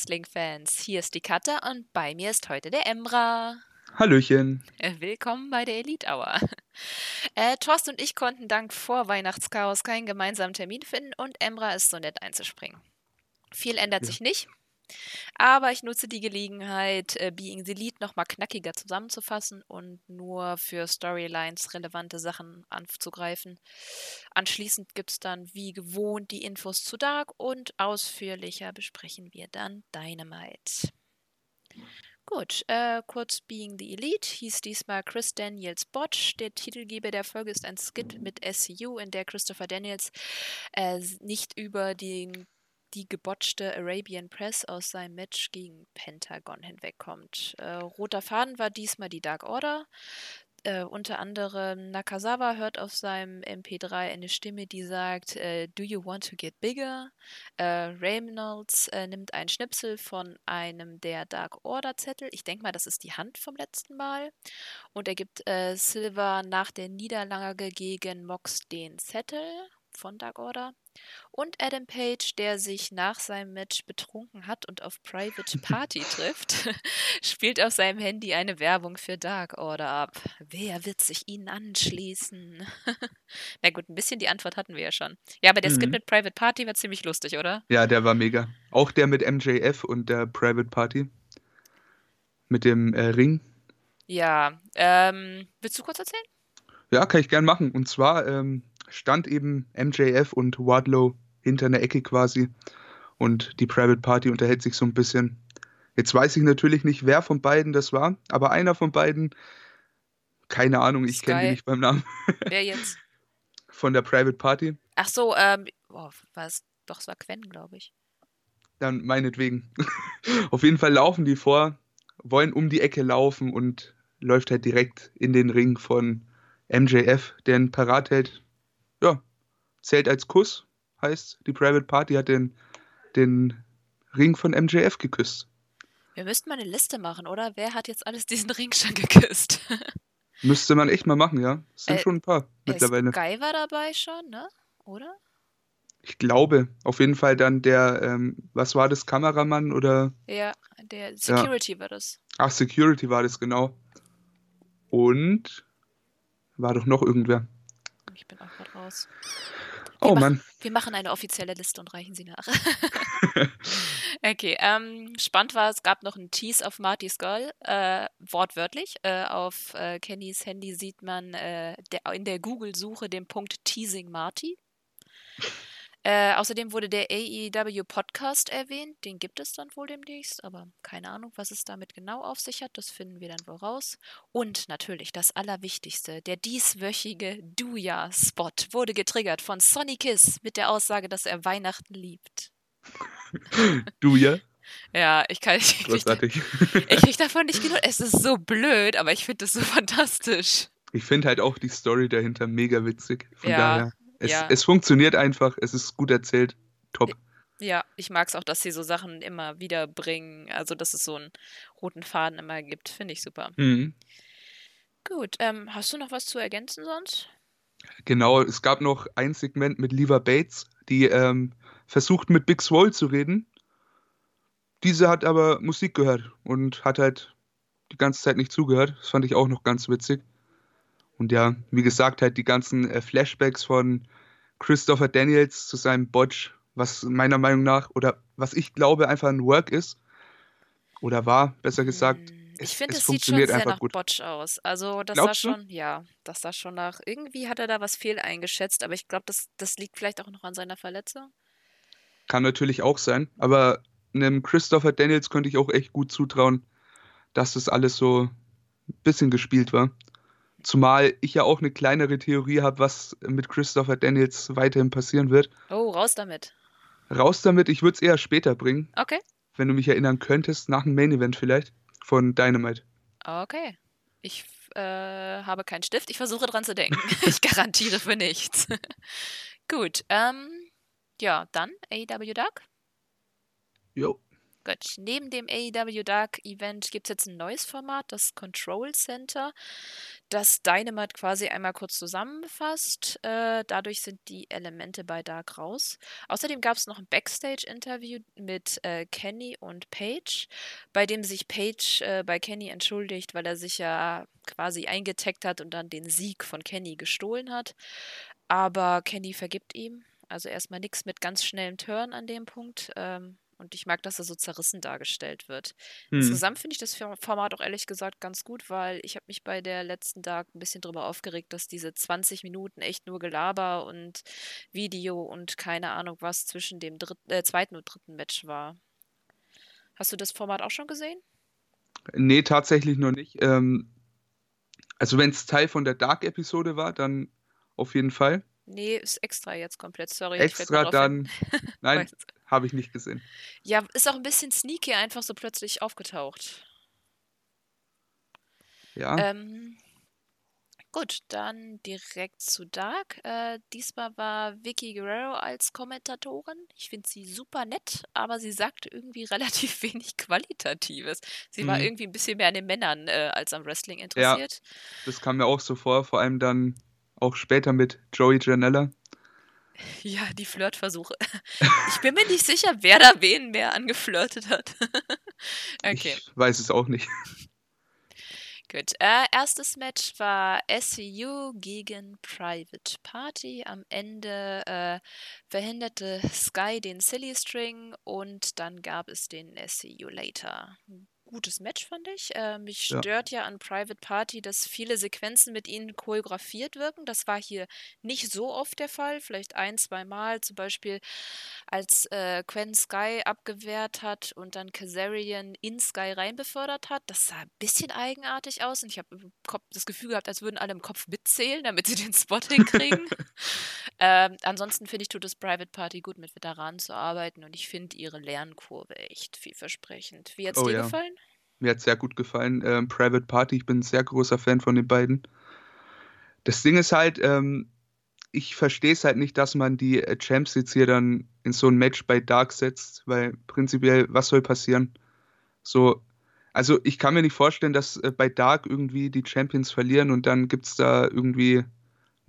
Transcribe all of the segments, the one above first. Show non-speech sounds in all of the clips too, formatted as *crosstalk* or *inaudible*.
Wrestling-Fans. Hier ist die Katja und bei mir ist heute der Emra. Hallöchen. Äh, willkommen bei der Elite Hour. *laughs* Äh, Thorsten und ich konnten dank Vorweihnachtschaos keinen gemeinsamen Termin finden und Emra ist so nett einzuspringen. Viel ändert Ja. sich nicht, aber ich nutze die Gelegenheit, äh, Being the Lead nochmal knackiger zusammenzufassen und nur für Storylines relevante Sachen anzugreifen. Anschließend gibt es dann wie gewohnt die Infos zu Dark und ausführlicher besprechen wir dann Dynamite. Gut, äh, kurz Being the Elite hieß diesmal Chris Daniels Botch. Der Titelgeber der Folge ist ein Skit mit SCU, in der Christopher Daniels äh, nicht über den, die gebotchte Arabian Press aus seinem Match gegen Pentagon hinwegkommt. Äh, roter Faden war diesmal die Dark Order. Äh, unter anderem Nakazawa hört auf seinem MP3 eine Stimme, die sagt, äh, Do you want to get bigger? Äh, Reynolds äh, nimmt einen Schnipsel von einem der Dark Order Zettel. Ich denke mal, das ist die Hand vom letzten Mal. Und er gibt äh, Silver nach der Niederlage gegen Mox den Zettel von Dark Order. Und Adam Page, der sich nach seinem Match betrunken hat und auf Private *laughs* Party trifft, *laughs* spielt auf seinem Handy eine Werbung für Dark Order ab. Wer wird sich ihnen anschließen? *laughs* Na gut, ein bisschen die Antwort hatten wir ja schon. Ja, aber der Skit Mhm. mit Private Party war ziemlich lustig, oder? Ja, der war mega. Auch der mit MJF und der Private Party. Mit dem äh, Ring. Ja, ähm, willst du kurz erzählen? Ja, kann ich gern machen. Und zwar ähm, stand eben MJF und Wardlow hinter einer Ecke quasi. Und die Private Party unterhält sich so ein bisschen. Jetzt weiß ich natürlich nicht, wer von beiden das war, aber einer von beiden, keine Ahnung, ich kenne die nicht beim Namen, *laughs* Wer jetzt? von der Private Party. Ach so, ähm, oh, was? Doch, es war Quen, glaube ich. Dann meinetwegen. *laughs* Auf jeden Fall laufen die vor, wollen um die Ecke laufen und läuft halt direkt in den Ring von MJF, der ihn parat hält. Ja, zählt als Kuss, heißt, die Private Party hat den, den Ring von MJF geküsst. Wir müssten mal eine Liste machen, oder? Wer hat jetzt alles diesen Ring schon geküsst? *laughs* Müsste man echt mal machen, ja. Es sind Äh, schon ein paar mittlerweile. Sky war dabei schon, ne? Oder? Ich glaube, auf jeden Fall dann der, ähm, was war das, Kameramann oder, Ja, der Security war das. ach, Security war das genau. Und war doch noch irgendwer. Ich bin auch gerade raus. Oh machen- Mann. Wir machen eine offizielle Liste und reichen sie nach. *laughs* *laughs* okay, ähm, spannend war, es gab noch einen Tease auf Marty Skull, äh, wortwörtlich. Äh, auf äh, Kennys Handy sieht man äh, der, in der Google-Suche den Punkt Teasing Marty. Äh, außerdem wurde der AEW Podcast erwähnt. Den gibt es dann wohl demnächst, aber keine Ahnung, was es damit genau auf sich hat. Das finden wir dann wohl raus. Und natürlich das Allerwichtigste: der dieswöchige Duja-Spot wurde getriggert von Sonny Kiss mit der Aussage, dass er Weihnachten liebt. *laughs* Du ja? Ich kann. Ich Großartig. ich krieg davon nicht genug. Es ist so blöd, aber ich finde es so fantastisch. Ich finde halt auch die Story dahinter mega witzig. Von Ja, daher, es, ja. es funktioniert einfach, es ist gut erzählt. Top. Ja, ich mag es auch, dass sie so Sachen immer wieder bringen. Also, dass es so einen roten Faden immer gibt. Finde ich super. Mhm. Gut, ähm, hast du noch was zu ergänzen sonst? Genau, es gab noch ein Segment mit Lever Bates, die ähm, versucht mit Big Swole zu reden. Diese hat aber Musik gehört und hat halt die ganze Zeit nicht zugehört. Das fand ich auch noch ganz witzig. Und ja, wie gesagt, halt die ganzen äh, Flashbacks von Christopher Daniels zu seinem Botch, was meiner Meinung nach oder was ich glaube einfach ein Work ist oder war, besser gesagt. Hm, es- ich finde, es es sieht schon sehr nach gut. Botch aus. Also, das Glaubst sah du? schon, ja, das sah schon nach. Irgendwie hat er da was fehl eingeschätzt, aber ich glaube, das, das liegt vielleicht auch noch an seiner Verletzung. Kann natürlich auch sein, aber einem Christopher Daniels könnte ich auch echt gut zutrauen, dass das alles so ein bisschen gespielt war. Zumal ich ja auch eine kleinere Theorie habe, was mit Christopher Daniels weiterhin passieren wird. Oh, raus damit. Raus damit, ich würde es eher später bringen, Okay, wenn du mich erinnern könntest, nach dem Main Event vielleicht von Dynamite. okay. Ich äh, habe keinen Stift, ich versuche dran zu denken. *laughs* ich garantiere für nichts. *laughs* Gut, ähm, ja, dann AEW Dark. Jo. Gut, neben dem AEW Dark Event gibt es jetzt ein neues Format, das Control Center, das Dynamite quasi einmal kurz zusammenfasst. Äh, dadurch sind die Elemente bei Dark raus. Außerdem gab es noch ein Backstage-Interview mit äh, Kenny und Paige, bei dem sich Paige äh, bei Kenny entschuldigt, weil er sich ja quasi eingetaggt hat und dann den Sieg von Kenny gestohlen hat. Aber Kenny vergibt ihm. Also erstmal nichts mit ganz schnellem Turn an dem Punkt. Ähm, und ich mag, dass er so zerrissen dargestellt wird. Hm. Insgesamt finde ich das Format auch ehrlich gesagt ganz gut, weil ich habe mich bei der letzten Tag ein bisschen drüber aufgeregt, dass diese 20 Minuten echt nur Gelaber und Video und keine Ahnung was zwischen dem dritten, äh, zweiten und dritten Match war. Hast du das Format auch schon gesehen? Nee, tatsächlich noch nicht. Ähm, also wenn es Teil von der Dark-Episode war, dann auf jeden Fall. Nee, ist extra jetzt komplett, sorry. Extra dann. *laughs* Nein, habe ich nicht gesehen. Ja, ist auch ein bisschen sneaky einfach so plötzlich aufgetaucht. Ja. Ähm, gut, dann direkt zu Dark. Äh, diesmal war Vicky Guerrero als Kommentatorin. Ich finde sie super nett, aber sie sagte irgendwie *laughs* relativ wenig Qualitatives. Sie mhm. war irgendwie ein bisschen mehr an den Männern äh, als am Wrestling interessiert. Ja, das kam mir auch so vor, vor allem dann auch später mit Joey Janella. Ja, die Flirtversuche. *laughs* Ich bin mir nicht sicher, wer da wen mehr angeflirtet hat. *laughs* okay. Ich weiß es auch nicht. Gut. Äh, erstes Match war SCU gegen Private Party. Am Ende äh, verhinderte Sky den Silly String und dann gab es den SCU Later gutes Match, fand ich. Äh, mich Ja. stört ja an Private Party, dass viele Sequenzen mit ihnen choreografiert wirken. Das war hier nicht so oft der Fall. Vielleicht ein, zwei Mal. Zum Beispiel, als äh, Quen Sky abgewehrt hat und dann Kazarian in Sky reinbefördert hat. Das sah ein bisschen eigenartig aus und ich habe das Gefühl gehabt, als würden alle im Kopf mitzählen, damit sie den Spot *laughs* hinkriegen. ähm, ansonsten finde ich, tut es Private Party gut, mit Veteranen zu arbeiten und ich finde ihre Lernkurve echt vielversprechend. Wie hat es Oh dir ja. gefallen? Mir hat sehr gut gefallen. Ähm, Private Party, ich bin ein sehr großer Fan von den beiden. Das Ding ist halt, ähm, ich verstehe es halt nicht, dass man die äh, Champs jetzt hier dann in so ein Match bei Dark setzt, weil prinzipiell, was soll passieren? So, also ich kann mir nicht vorstellen, dass äh, bei Dark irgendwie die Champions verlieren und dann gibt es da irgendwie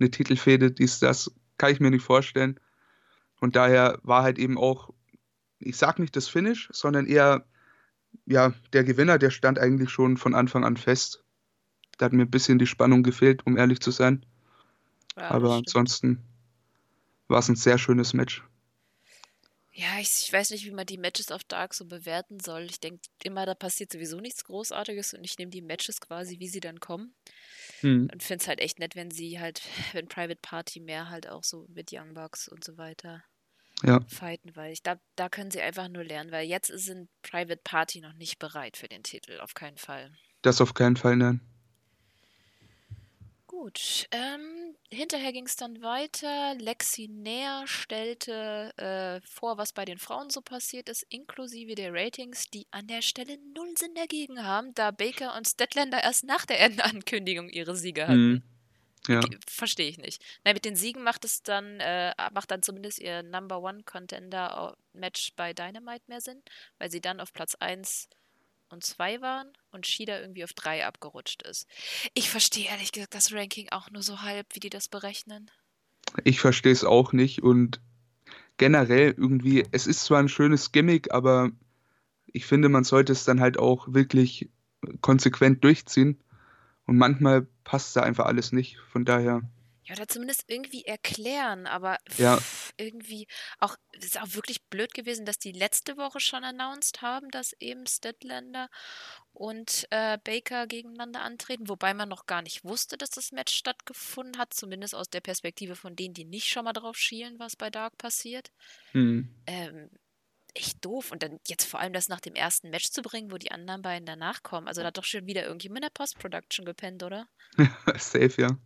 eine Titelfehde, dies, das, kann ich mir nicht vorstellen. Und daher war halt eben auch, ich sag nicht das Finish, sondern eher ja, der Gewinner, der stand eigentlich schon von Anfang an fest. Da hat mir ein bisschen die Spannung gefehlt, um ehrlich zu sein. Ja, Aber ansonsten war es ein sehr schönes Match. Ja, ich, ich, weiß nicht, wie man die Matches auf Dark so bewerten soll. Ich denke immer, da passiert sowieso nichts Großartiges und ich nehme die Matches quasi, wie sie dann kommen. Hm. Und finde es halt echt nett, wenn sie halt, wenn Private Party mehr halt auch so mit Young Bucks und so weiter ja. fighten, weil ich glaube, da können sie einfach nur lernen, weil jetzt sind Private Party noch nicht bereit für den Titel, auf keinen Fall. Das auf keinen Fall, nein. Gut, ähm, hinterher ging es dann weiter. Lexi Näher stellte äh, vor, was bei den Frauen so passiert ist, inklusive der Ratings, die an der Stelle null Sinn dagegen haben, da Baker und Statlander erst nach der Endankündigung ihre Siege hatten. Hm. Ja. Verstehe ich nicht. Nein, mit den Siegen macht es dann, äh, macht dann zumindest ihr Number One Contender Match bei Dynamite mehr Sinn, weil sie dann auf Platz 1 und 2 waren und Shida irgendwie auf 3 abgerutscht ist. Ich verstehe ehrlich gesagt das Ranking auch nur so halb, wie die das berechnen. Ich verstehe es auch nicht und generell irgendwie, es ist zwar ein schönes Gimmick, aber ich finde, man sollte es dann halt auch wirklich konsequent durchziehen. Und manchmal passt da einfach alles nicht. Von daher. Ja, oder zumindest irgendwie erklären, aber ja. irgendwie auch, es ist auch wirklich blöd gewesen, dass die letzte Woche schon announced haben, dass eben Statlander und äh, Baker gegeneinander antreten, wobei man noch gar nicht wusste, dass das Match stattgefunden hat, zumindest aus der Perspektive von denen, die nicht schon mal drauf schielen, was bei Dark passiert. Hm. Ähm, echt doof. Und dann jetzt vor allem das nach dem ersten Match zu bringen, wo die anderen beiden danach kommen. Also da hat doch schon wieder irgendjemand in der Post-Production gepennt, oder? *laughs* Safe, ja.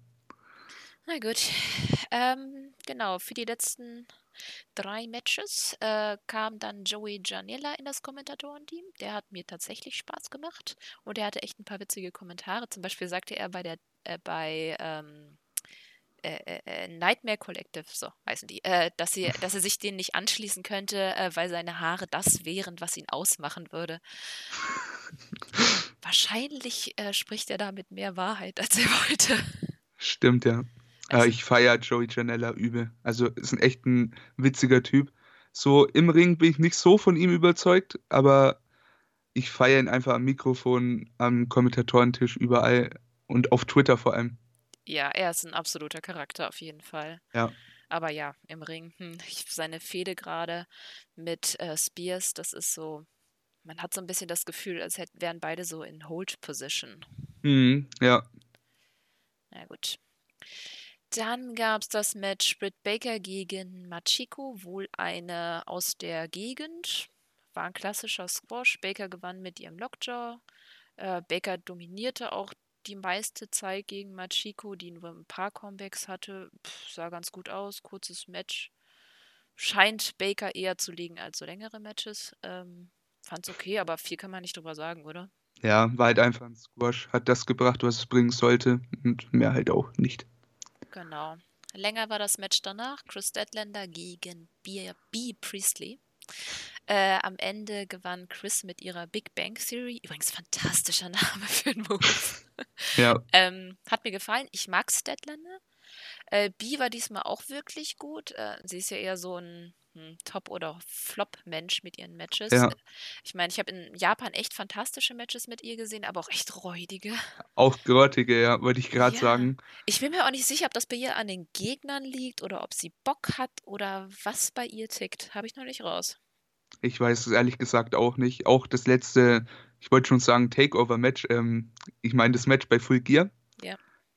Na gut. Ähm, genau, für die letzten drei Matches äh, kam dann Joey Janella in das Kommentatorenteam. Der hat mir tatsächlich Spaß gemacht und er hatte echt ein paar witzige Kommentare. Zum Beispiel sagte er bei der äh, bei ähm, äh, äh, Nightmare Collective, so heißen die, äh, dass, sie, dass er sich denen nicht anschließen könnte, äh, weil seine Haare das wären, was ihn ausmachen würde. *laughs* Wahrscheinlich äh, spricht er da mit mehr Wahrheit, als er *laughs* wollte. Stimmt, ja. Also, ich feiere Joey Janella übel. Also ist ein echt ein witziger Typ. So im Ring bin ich nicht so von ihm überzeugt, aber ich feiere ihn einfach am Mikrofon, am Kommentatorentisch, überall und auf Twitter vor allem. Ja, er ist ein absoluter Charakter auf jeden Fall. Ja. Aber ja, im Ring, hm, seine Fehde gerade mit äh, Spears, das ist so, man hat so ein bisschen das Gefühl, als hätten, wären beide so in Hold-Position. Mhm, ja. Na gut. Dann gab es das Match Britt Baker gegen Machiko, wohl eine aus der Gegend. War ein klassischer Squash. Baker gewann mit ihrem Lockjaw. Äh, Baker dominierte auch die meiste Zeit gegen Machiko, die nur ein paar Comebacks hatte. Pff, sah ganz gut aus. Kurzes Match. Scheint Baker eher zu liegen als so längere Matches. Ähm, fand's okay, aber viel kann man nicht drüber sagen, oder? Ja, war halt einfach ein Squash. Hat das gebracht, was es bringen sollte. Und mehr halt auch nicht. Genau. Länger war das Match danach. Chris Deadlander gegen B. B. Priestley. Äh, am Ende gewann Chris mit ihrer Big Bang Theory. Übrigens fantastischer Name *laughs* für einen Move. *laughs* Ja. ähm, hat mir gefallen. Ich mag Statlander. Äh, B war diesmal auch wirklich gut. Äh, sie ist ja eher so ein hm, Top- oder Flop-Mensch mit ihren Matches. Ja. Ich meine, ich habe in Japan echt fantastische Matches mit ihr gesehen, aber auch echt räudige. Auch grottige, ja, wollte ich gerade Ja. sagen. Ich bin mir auch nicht sicher, ob das bei ihr an den Gegnern liegt oder ob sie Bock hat oder was bei ihr tickt. Habe ich noch nicht raus. Ich weiß es ehrlich gesagt auch nicht. Auch das letzte, ich wollte schon sagen, Takeover-Match. Ähm, ich meine, das Match bei Full Gear Ja.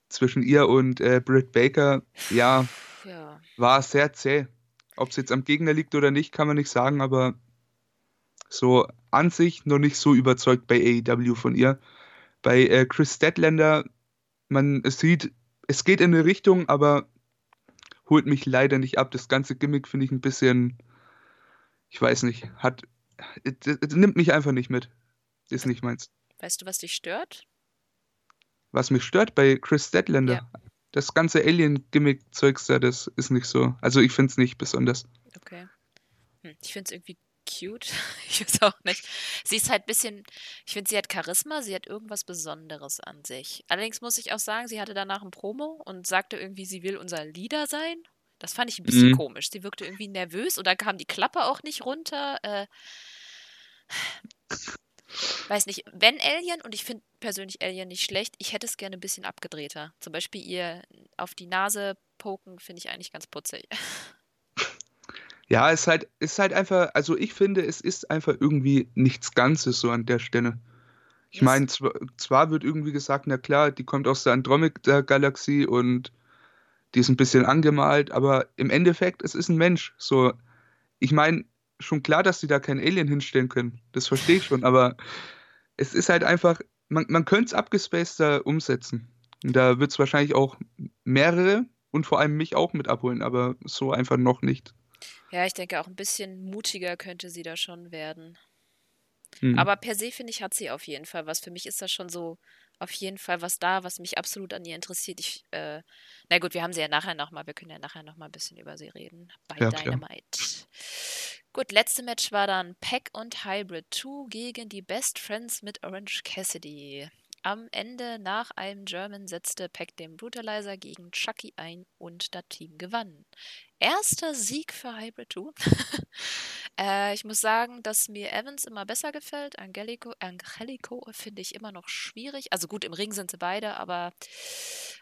zwischen ihr und äh, Britt Baker, ja, Ja. war sehr zäh. Ob es jetzt am Gegner liegt oder nicht, kann man nicht sagen, aber so an sich noch nicht so überzeugt bei AEW von ihr. Bei äh, Chris Statlander, man es sieht, es geht in eine Richtung, aber holt mich leider nicht ab. Das ganze Gimmick finde ich ein bisschen, ich weiß nicht, hat, es, es nimmt mich einfach nicht mit. Ist nicht meins. Weißt du, was dich stört? Was mich stört bei Chris Statlander, das ganze Alien-Gimmick-Zeugs da, das ist nicht so. Also ich finde es nicht besonders. Okay. Hm, ich finde es irgendwie cute. *laughs* Ich weiß auch nicht. Sie ist halt ein bisschen, ich finde, sie hat Charisma, sie hat irgendwas Besonderes an sich. Allerdings muss ich auch sagen, sie hatte danach ein Promo und sagte irgendwie, sie will unser Leader sein. Das fand ich ein bisschen Mhm. komisch. Sie wirkte irgendwie nervös oder kam die Klappe auch nicht runter. Äh, weiß nicht, wenn Alien, und ich finde persönlich Alien nicht schlecht, ich hätte es gerne ein bisschen abgedrehter. Zum Beispiel ihr auf die Nase poken, finde ich eigentlich ganz putzig. Ja, es ist halt, ist halt einfach, also ich finde, es ist einfach irgendwie nichts Ganzes so an der Stelle. Ich Yes. meine, zwar, zwar wird irgendwie gesagt, na klar, die kommt aus der Andromeda-Galaxie und die ist ein bisschen angemalt, aber im Endeffekt, es ist ein Mensch. So, ich meine, schon klar, dass sie da kein Alien hinstellen können. Das verstehe ich schon, aber es ist halt einfach, man, man könnte es abgespaceder umsetzen. Und da wird es wahrscheinlich auch mehrere und vor allem mich auch mit abholen, aber so einfach noch nicht. Ja, ich denke auch ein bisschen mutiger könnte sie da schon werden. Hm. Aber per se finde ich, hat sie auf jeden Fall was. Für mich ist da schon so auf jeden Fall was da, was mich absolut an ihr interessiert. Ich, äh, na gut, wir haben sie ja nachher nochmal, wir können ja nachher nochmal ein bisschen über sie reden. Bei Ja, klar. Dynamite. Gut, letzte Match war dann Pack und Hybrid 2 gegen die Best Friends mit Orange Cassidy. Am Ende nach einem German setzte Pack den Brutalizer gegen Chucky ein und das Team gewann. Erster Sieg für Hybrid 2. *laughs* äh, ich muss sagen, dass mir Evans immer besser gefällt. Angelico, Angelico finde ich immer noch schwierig. Also gut, im Ring sind sie beide, aber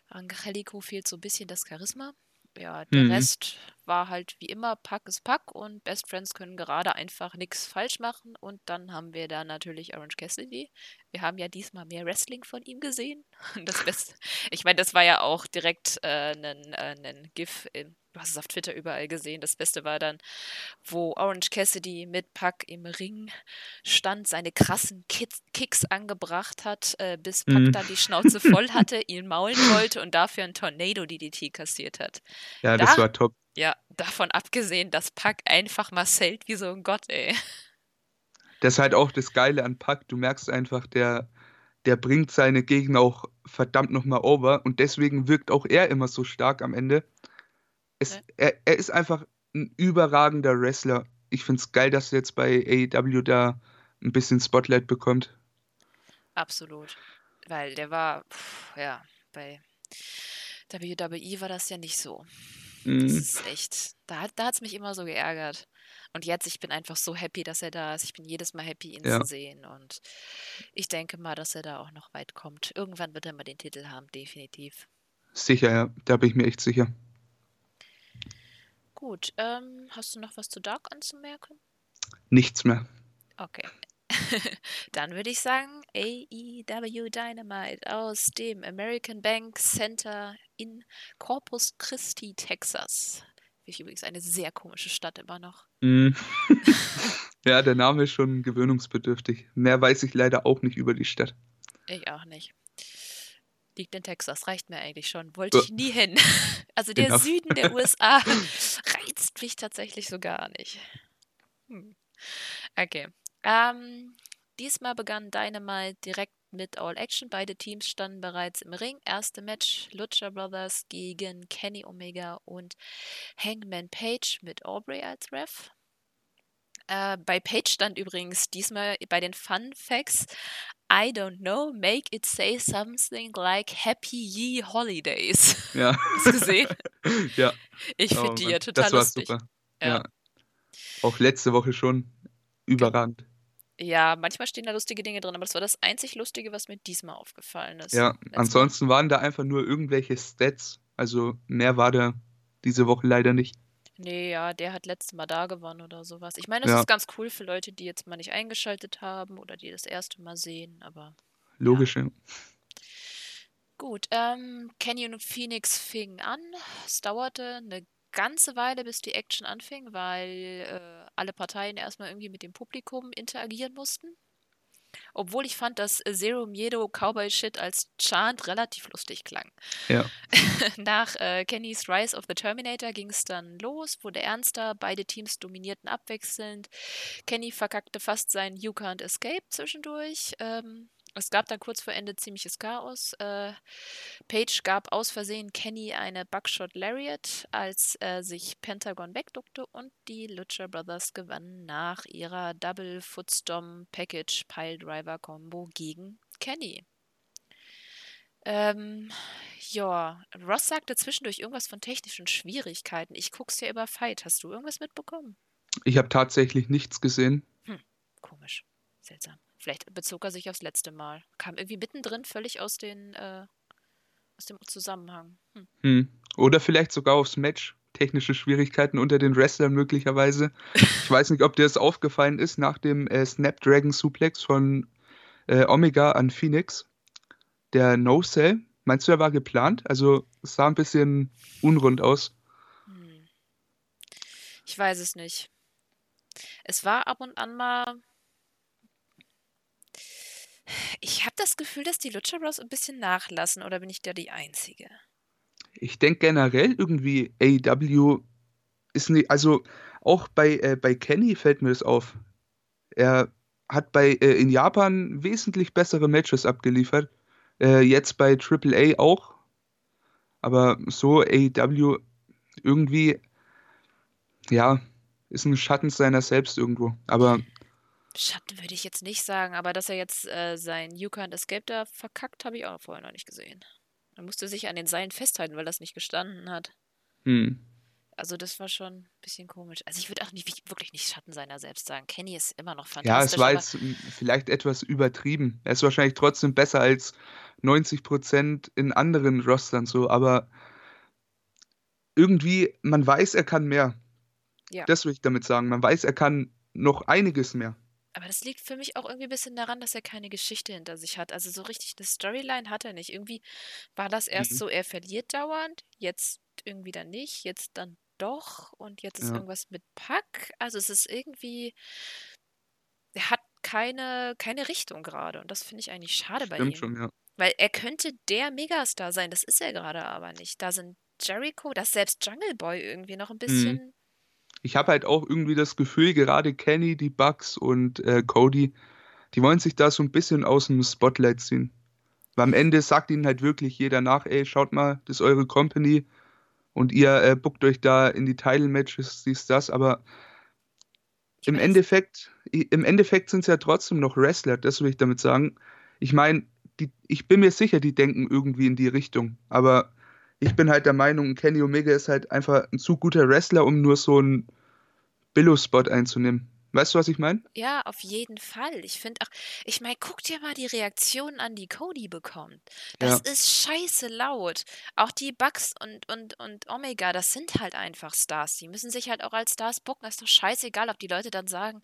Angelico fehlt so ein bisschen das Charisma. Ja, der Mhm. Rest war halt wie immer Pack ist Pack und Best Friends können gerade einfach nichts falsch machen. Und dann haben wir da natürlich Orange Cassidy. Wir haben ja diesmal mehr Wrestling von ihm gesehen. *laughs* Das Beste, ich meine, das war ja auch direkt äh, ein, äh, ein GIF, in, du hast es auf Twitter überall gesehen. Das Beste war dann, wo Orange Cassidy mit Pack im Ring stand, seine krassen Kicks angebracht hat, äh, bis Pack Mhm. dann die Schnauze voll *laughs* hatte, ihn maulen wollte und dafür ein Tornado-DDT kassiert hat. Ja, das Da- war top. Ja, davon abgesehen, dass Pack einfach mal zählt wie so ein Gott, ey. Das ist halt auch das Geile an Pack. Du merkst einfach, der, der bringt seine Gegner auch verdammt nochmal over und deswegen wirkt auch er immer so stark am Ende. Es, er, er ist einfach ein überragender Wrestler. Ich finde es geil, dass er jetzt bei AEW da ein bisschen Spotlight bekommt. Absolut. Weil der war, pff, ja, bei WWE war das ja nicht so. Mhm. Das ist echt, da, da hat es mich immer so geärgert. Und jetzt, ich bin einfach so happy, dass er da ist. Ich bin jedes Mal happy, ihn ja. zu sehen. Und ich denke mal, dass er da auch noch weit kommt. Irgendwann wird er mal den Titel haben, definitiv. Sicher, ja. Da bin ich mir echt sicher. Gut, ähm, hast du noch was zu Dark anzumerken? Nichts mehr. Okay. *laughs* Dann würde ich sagen, AEW Dynamite aus dem American Bank Center in Corpus Christi, Texas. Finde ich übrigens eine sehr komische Stadt immer noch. Mm. *laughs* ja, der Name ist schon gewöhnungsbedürftig. Mehr weiß ich leider auch nicht über die Stadt. Ich auch nicht. Liegt in Texas, reicht mir eigentlich schon. Wollte ich nie hin. *laughs* Also der genau. Süden der USA mich tatsächlich so gar nicht. Hm. Okay. Ähm, diesmal begann Dynamite direkt mit All Action. Beide Teams standen bereits im Ring. Erste Match Lucha Brothers gegen Kenny Omega und Hangman Page mit Aubrey als Ref. Äh, bei Page stand übrigens diesmal bei den Fun Facts I don't know, make it say something like Happy Ye Holidays. Ja. *laughs* Hast du gesehen? *laughs* ja. Ich finde oh, die ja total das war lustig. Super. Ja. ja. Auch letzte Woche schon überragend. Ja, manchmal stehen da lustige Dinge drin, aber das war das einzig Lustige, was mir diesmal aufgefallen ist. Ja, ansonsten waren da einfach nur irgendwelche Stats. Also mehr war da diese Woche leider nicht. Nee, ja, der hat letztes Mal da gewonnen oder sowas. Ich meine, das ja. ist ganz cool für Leute, die jetzt mal nicht eingeschaltet haben oder die das erste Mal sehen, aber. Logisch, ja. Gut, ähm, Canyon und Phoenix fingen an. Es dauerte eine ganze Weile, bis die Action anfing, weil äh, alle Parteien erstmal irgendwie mit dem Publikum interagieren mussten. Obwohl ich fand, dass Zero Miedo Cowboy Shit als Chant relativ lustig klang. Ja. *laughs* Nach äh, Kennys Rise of the Terminator ging es dann los, wurde ernster, beide Teams dominierten abwechselnd. Kenny verkackte fast sein You Can't Escape zwischendurch. Ähm, es gab dann kurz vor Ende ziemliches Chaos. Äh, Page gab aus Versehen Kenny eine Buckshot Lariat, als äh, sich Pentagon wegduckte und die Lucha Brothers gewannen nach ihrer Double Footstomp Package Pile Driver Combo gegen Kenny. Ähm, ja, Ross sagte zwischendurch irgendwas von technischen Schwierigkeiten. Ich guck's ja über Fight. Hast du irgendwas mitbekommen? Ich habe tatsächlich nichts gesehen. Hm, komisch. Seltsam. Vielleicht bezog er sich aufs letzte Mal. Kam irgendwie mittendrin völlig aus, den, äh, aus dem Zusammenhang. Hm. Hm. Oder vielleicht sogar aufs Match. Technische Schwierigkeiten unter den Wrestlern möglicherweise. Ich weiß nicht, ob dir das aufgefallen ist nach dem äh, Snapdragon Suplex von äh, Omega an Phoenix. Der No-Cell, meinst du, er war geplant? Also es sah ein bisschen unrund aus. Hm. Ich weiß es nicht. Es war ab und an mal ich habe das Gefühl, dass die Lucha Bros ein bisschen nachlassen, oder bin ich da die Einzige? Ich denke generell irgendwie AEW ist nicht, also auch bei, äh, bei Kenny fällt mir das auf. Er hat bei äh, in Japan wesentlich bessere Matches abgeliefert. Äh, jetzt bei AAA auch. Aber so AEW irgendwie, ja, ist ein Schatten seiner selbst irgendwo. Aber Schatten würde ich jetzt nicht sagen, aber dass er jetzt äh, sein You Can't Escape da verkackt, habe ich auch vorher noch nicht gesehen. Er musste sich an den Seilen festhalten, weil das nicht gestanden hat. Hm. Also das war schon ein bisschen komisch. Also ich würde auch nicht, wirklich nicht Schatten seiner selbst sagen. Kenny ist immer noch fantastisch. Ja, es war jetzt vielleicht etwas übertrieben. Er ist wahrscheinlich trotzdem besser als 90% in anderen Rostern so, aber irgendwie, man weiß, er kann mehr. Ja. Das will ich damit sagen. Man weiß, er kann noch einiges mehr. Aber das liegt für mich auch irgendwie ein bisschen daran, dass er keine Geschichte hinter sich hat. Also so richtig eine Storyline hat er nicht. Irgendwie war das erst Mhm. so, er verliert dauernd, jetzt irgendwie dann nicht, jetzt dann doch und jetzt ist Ja. irgendwas mit Pack. Also es ist irgendwie, er hat keine, keine Richtung gerade und das finde ich eigentlich schade bei Stimmt ihm. schon, ja. Weil er könnte der Megastar sein, das ist er gerade aber nicht. Da sind Jericho, das selbst Jungle Boy irgendwie noch ein Mhm. Ich habe halt auch irgendwie das Gefühl, gerade Kenny, die Bugs und äh, Cody die wollen sich da so ein bisschen aus dem Spotlight ziehen. Weil am Ende sagt ihnen halt wirklich jeder nach, ey, schaut mal, das ist eure Company und ihr äh, buckt euch da in die Title-Matches, dies, das, aber im Endeffekt, im Endeffekt sind es ja trotzdem noch Wrestler, das will ich damit sagen. Ich meine, ich bin mir sicher, die denken irgendwie in die Richtung, aber ich bin halt der Meinung, Kenny Omega ist halt einfach ein zu guter Wrestler, um nur so einen Billo-Spot einzunehmen. Weißt du, was ich meine? Ja, auf jeden Fall. Ich finde auch, ich meine, guck dir mal die Reaktionen an, die Cody bekommt. Das ja. ist scheiße laut. Auch die Bugs und, und, und Omega, das sind halt einfach Stars. Die müssen sich halt auch als Stars bucken. Das ist doch scheißegal, ob die Leute dann sagen,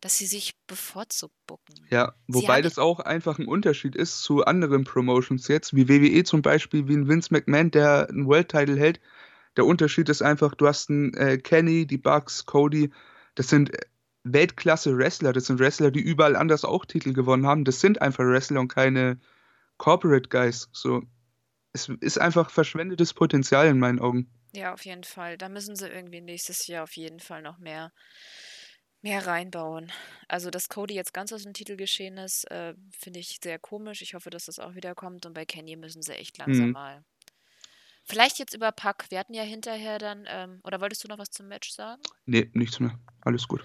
dass sie sich bevorzugt bucken. Ja, wobei das auch einfach ein Unterschied ist zu anderen Promotions jetzt, wie WWE zum Beispiel, wie ein Vince McMahon, der einen World Title hält. Der Unterschied ist einfach, du hast einen äh, Kenny, die Bugs, Cody, das sind Weltklasse-Wrestler. Das sind Wrestler, die überall anders auch Titel gewonnen haben. Das sind einfach Wrestler und keine Corporate Guys. So, es ist einfach verschwendetes Potenzial in meinen Augen. Ja, auf jeden Fall. Da müssen sie irgendwie nächstes Jahr auf jeden Fall noch mehr, mehr reinbauen. Also, dass Cody jetzt ganz aus dem Titel geschehen ist, äh, finde ich sehr komisch. Ich hoffe, dass das auch wieder kommt. Und bei Kenny müssen sie echt langsam mhm. mal Vielleicht jetzt über Pack. Wir hatten ja hinterher dann, ähm, oder wolltest du noch was zum Match sagen? Nee, nichts mehr. Alles gut.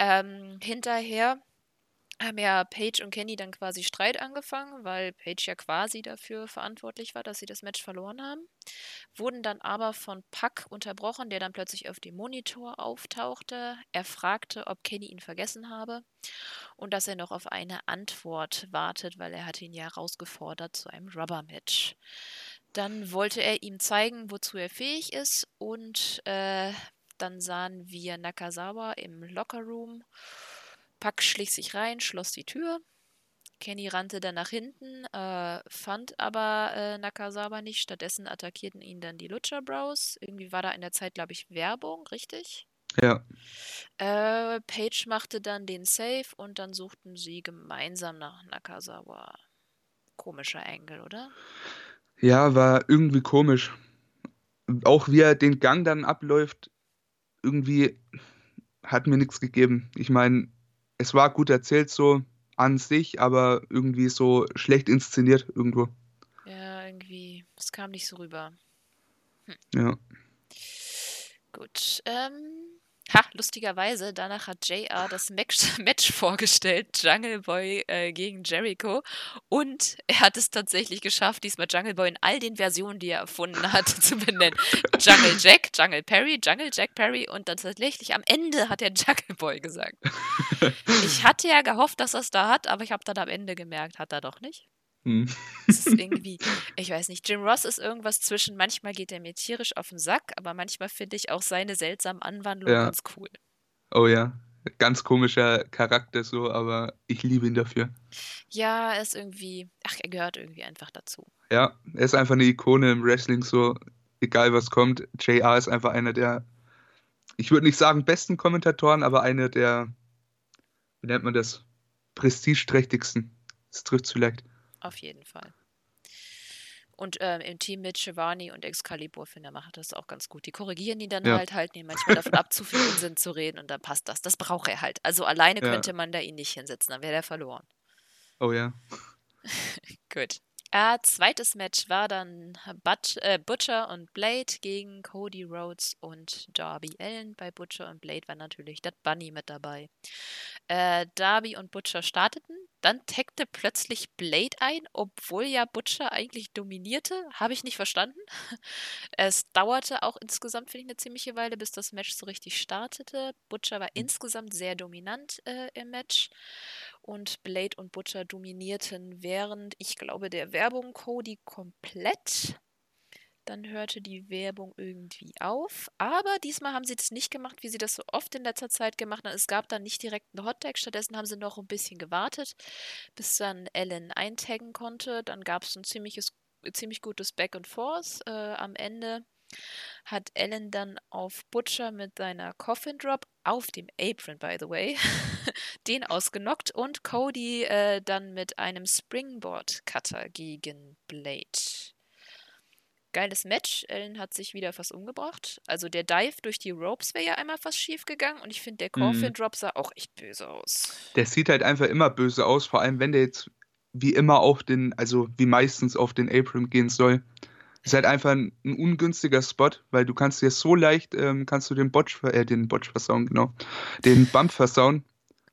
Ähm, hinterher haben ja Paige und Kenny dann quasi Streit angefangen, weil Paige ja quasi dafür verantwortlich war, dass sie das Match verloren haben. Wurden dann aber von Puck unterbrochen, der dann plötzlich auf dem Monitor auftauchte. Er fragte, ob Kenny ihn vergessen habe und dass er noch auf eine Antwort wartet, weil er hatte ihn ja herausgefordert zu einem Rubber-Match. Dann wollte er ihm zeigen, wozu er fähig ist und äh, dann sahen wir Nakazawa im Lockerroom. Pack schlich sich rein, schloss die Tür. Kenny rannte dann nach hinten, äh, fand aber äh, Nakazawa nicht. Stattdessen attackierten ihn dann die Lucha Bros. Irgendwie war da in der Zeit, glaube ich, Werbung, richtig? Ja. Äh, Page machte dann den Save und dann suchten sie gemeinsam nach Nakazawa. Komischer Engel, oder? Ja, war irgendwie komisch. Auch wie er den Gang dann abläuft, irgendwie hat mir nichts gegeben. Ich meine, es war gut erzählt so an sich, aber irgendwie so schlecht inszeniert irgendwo. Ja, irgendwie, es kam nicht so rüber. Hm. Ja. Gut. Ähm, Ha, lustigerweise, danach hat JR das Match, *laughs* Match vorgestellt, Jungle Boy äh, gegen Jericho. Und er hat es tatsächlich geschafft, diesmal Jungle Boy in all den Versionen, die er erfunden hat, *laughs* zu benennen. Jungle Jack, Jungle Perry, Jungle Jack Perry und dann tatsächlich am Ende hat er Jungle Boy gesagt. *laughs* Ich hatte ja gehofft, dass er es da hat, aber ich habe dann am Ende gemerkt, hat er doch nicht. Hm. Es ist *laughs* irgendwie, ich weiß nicht, Jim Ross ist irgendwas zwischen, manchmal geht er mir tierisch auf den Sack, aber manchmal finde ich auch seine seltsamen Anwandlungen ja. ganz cool. Oh ja, ganz komischer Charakter so, aber ich liebe ihn dafür. Ja, er ist irgendwie, ach, er gehört irgendwie einfach dazu. Ja, er ist einfach eine Ikone im Wrestling, so egal was kommt. JR ist einfach einer der, ich würde nicht sagen besten Kommentatoren, aber einer der, wie nennt man das, prestigeträchtigsten. Das trifft vielleicht. Auf jeden Fall. Und ähm, im Team mit Shivani und Excalibur, finde ich, macht das auch ganz gut. Die korrigieren ihn dann ja. halt, halten ihn manchmal davon ab, zu viel Unsinn zu reden und dann passt das. Das braucht er halt. Also alleine ja. könnte man da ihn nicht hinsetzen, dann wäre er verloren. Oh ja. *laughs* gut. Äh, zweites Match war dann But, äh, Butcher und Blade gegen Cody Rhodes und Darby Allen. Bei Butcher und Blade war natürlich das Bunny mit dabei. Äh, Darby und Butcher starteten. Dann taggte plötzlich Blade ein, obwohl ja Butcher eigentlich dominierte. Habe ich nicht verstanden. *laughs* Es dauerte auch insgesamt, finde ich, eine ziemliche Weile, bis das Match so richtig startete. Butcher war mhm. insgesamt sehr dominant äh, im Match und Blade und Butcher dominierten während, ich glaube, der Werbung Cody komplett. Dann hörte die Werbung irgendwie auf. Aber diesmal haben sie das nicht gemacht, wie sie das so oft in letzter Zeit gemacht haben. Es gab dann nicht direkt einen Hottag. Stattdessen haben sie noch ein bisschen gewartet, bis dann Ellen eintaggen konnte. Dann gab es ein ziemliches, ziemlich gutes Back and Forth. Äh, am Ende hat Ellen dann auf Butcher mit seiner Coffin Drop auf dem Apron, by the way, *laughs* den ausgenockt und Cody äh, dann mit einem Springboard Cutter gegen Blade. Geiles Match. Ellen hat sich wieder fast umgebracht. Also der Dive durch die Ropes wäre ja einmal fast schief gegangen und ich finde, der Coffin Drop sah auch echt böse aus. Der sieht halt einfach immer böse aus, vor allem wenn der jetzt wie immer auf den, also wie meistens auf den Apron gehen soll. Ist halt einfach ein, ein ungünstiger Spot, weil du kannst dir so leicht, ähm, kannst du den Botch, äh, den Botch versauen, genau, den Bump versauen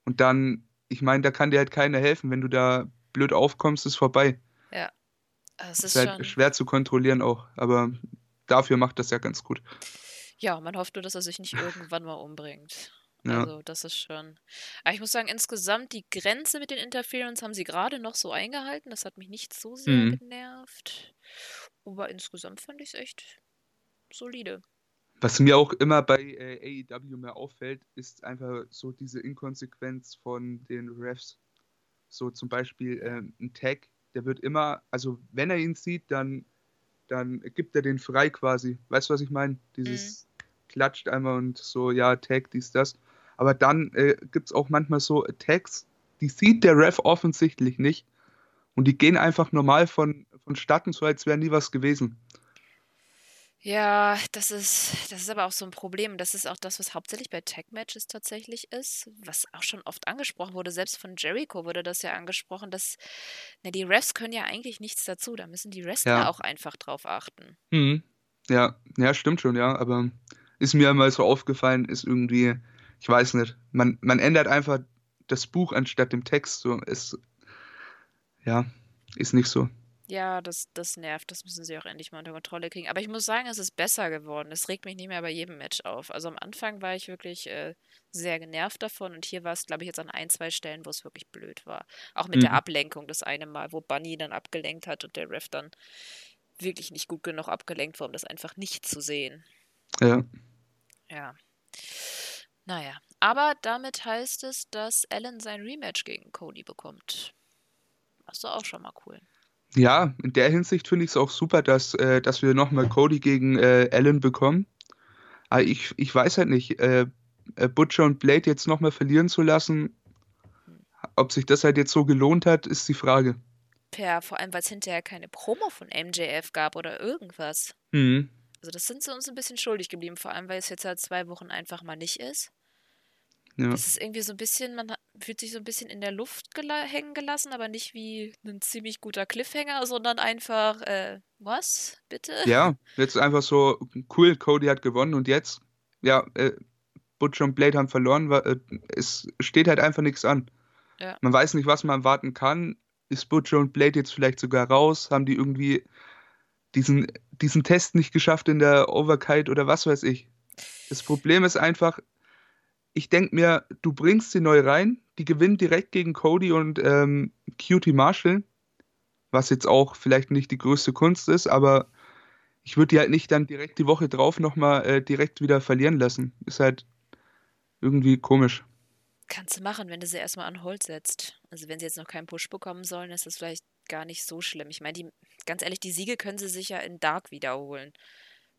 und dann, ich meine, da kann dir halt keiner helfen, wenn du da blöd aufkommst, ist vorbei. Ja. Es ist, Ist halt schon. schwer zu kontrollieren auch, aber dafür macht das ja ganz gut. Ja, man hofft nur, dass er sich nicht irgendwann mal umbringt. Ja. Also, das ist schon. Aber ich muss sagen, insgesamt die Grenze mit den Interference haben sie gerade noch so eingehalten. Das hat mich nicht so sehr Mhm. genervt. Aber insgesamt fand ich es echt solide. Was mir auch immer bei äh, AEW mehr auffällt, ist einfach so diese Inkonsequenz von den Refs. So zum Beispiel ähm, ein Tag, der wird immer, also wenn er ihn sieht, dann, dann gibt er den frei quasi. Weißt du, was ich meine? Dieses klatscht einmal und so, ja, Tag, dies, das. Aber dann äh, gibt es auch manchmal so Tags, die sieht der Ref offensichtlich nicht. Und die gehen einfach normal von, vonstatten, so als wäre nie was gewesen. Ja, das ist, das ist aber auch so ein Problem. Das ist auch das, was hauptsächlich bei Tag-Matches tatsächlich ist, was auch schon oft angesprochen wurde. Selbst von Jericho wurde das ja angesprochen, dass na, die Refs können ja eigentlich nichts dazu. Da müssen die Wrestler Ja. auch einfach drauf achten. Mhm. Ja, ja, stimmt schon, ja, aber ist mir mal so aufgefallen, ist irgendwie, ich weiß nicht, man, man ändert einfach das Buch anstatt dem Text, so, ist, ja, ist nicht so. Ja, das, das nervt. Das müssen sie auch endlich mal unter Kontrolle kriegen. Aber ich muss sagen, es ist besser geworden. Es regt mich nicht mehr bei jedem Match auf. Also am Anfang war ich wirklich äh, sehr genervt davon und hier war es, glaube ich, jetzt an ein, zwei Stellen, wo es wirklich blöd war. Auch mit der Mhm. Ablenkung das eine Mal, wo Bunny dann abgelenkt hat und der Ref dann wirklich nicht gut genug abgelenkt war, um das einfach nicht zu sehen. Ja, Ja. Naja, aber damit heißt es, dass Alan sein Rematch gegen Cody bekommt. Das ist doch auch schon mal cool. Ja, in der Hinsicht finde ich es auch super, dass, äh, dass wir nochmal Cody gegen äh, Allen bekommen. Aber ich, ich weiß halt nicht, äh, äh, Butcher und Blade jetzt nochmal verlieren zu lassen, ob sich das halt jetzt so gelohnt hat, ist die Frage. Ja, vor allem, weil es hinterher keine Promo von MJF gab oder irgendwas. Mhm. Also das sind sie uns ein bisschen schuldig geblieben, vor allem, weil es jetzt seit zwei Wochen einfach mal nicht ist. Ja. Das ist irgendwie so ein bisschen, man fühlt sich so ein bisschen in der Luft gela hängen gelassen, aber nicht wie ein ziemlich guter Cliffhanger, sondern einfach, äh, was? Bitte? Ja, jetzt einfach so, cool, Cody hat gewonnen und jetzt, ja, äh, Butcher und Blade haben verloren, wa- äh, es steht halt einfach nichts an. Ja. Man weiß nicht, was man erwarten kann. Ist Butcher und Blade jetzt vielleicht sogar raus? Haben die irgendwie diesen, diesen Test nicht geschafft in der Overkite oder was weiß ich? Das Problem ist einfach, ich denke mir, du bringst sie neu rein, die gewinnen direkt gegen Cody und ähm, Cutie Marshall, was jetzt auch vielleicht nicht die größte Kunst ist, aber ich würde die halt nicht dann direkt die Woche drauf nochmal äh, direkt wieder verlieren lassen. Ist halt irgendwie komisch. Kannst du machen, wenn du sie erstmal an Hold setzt. Also wenn sie jetzt noch keinen Push bekommen sollen, ist das vielleicht gar nicht so schlimm. Ich meine, die, ganz ehrlich, die Siege können sie sich ja in Dark wiederholen.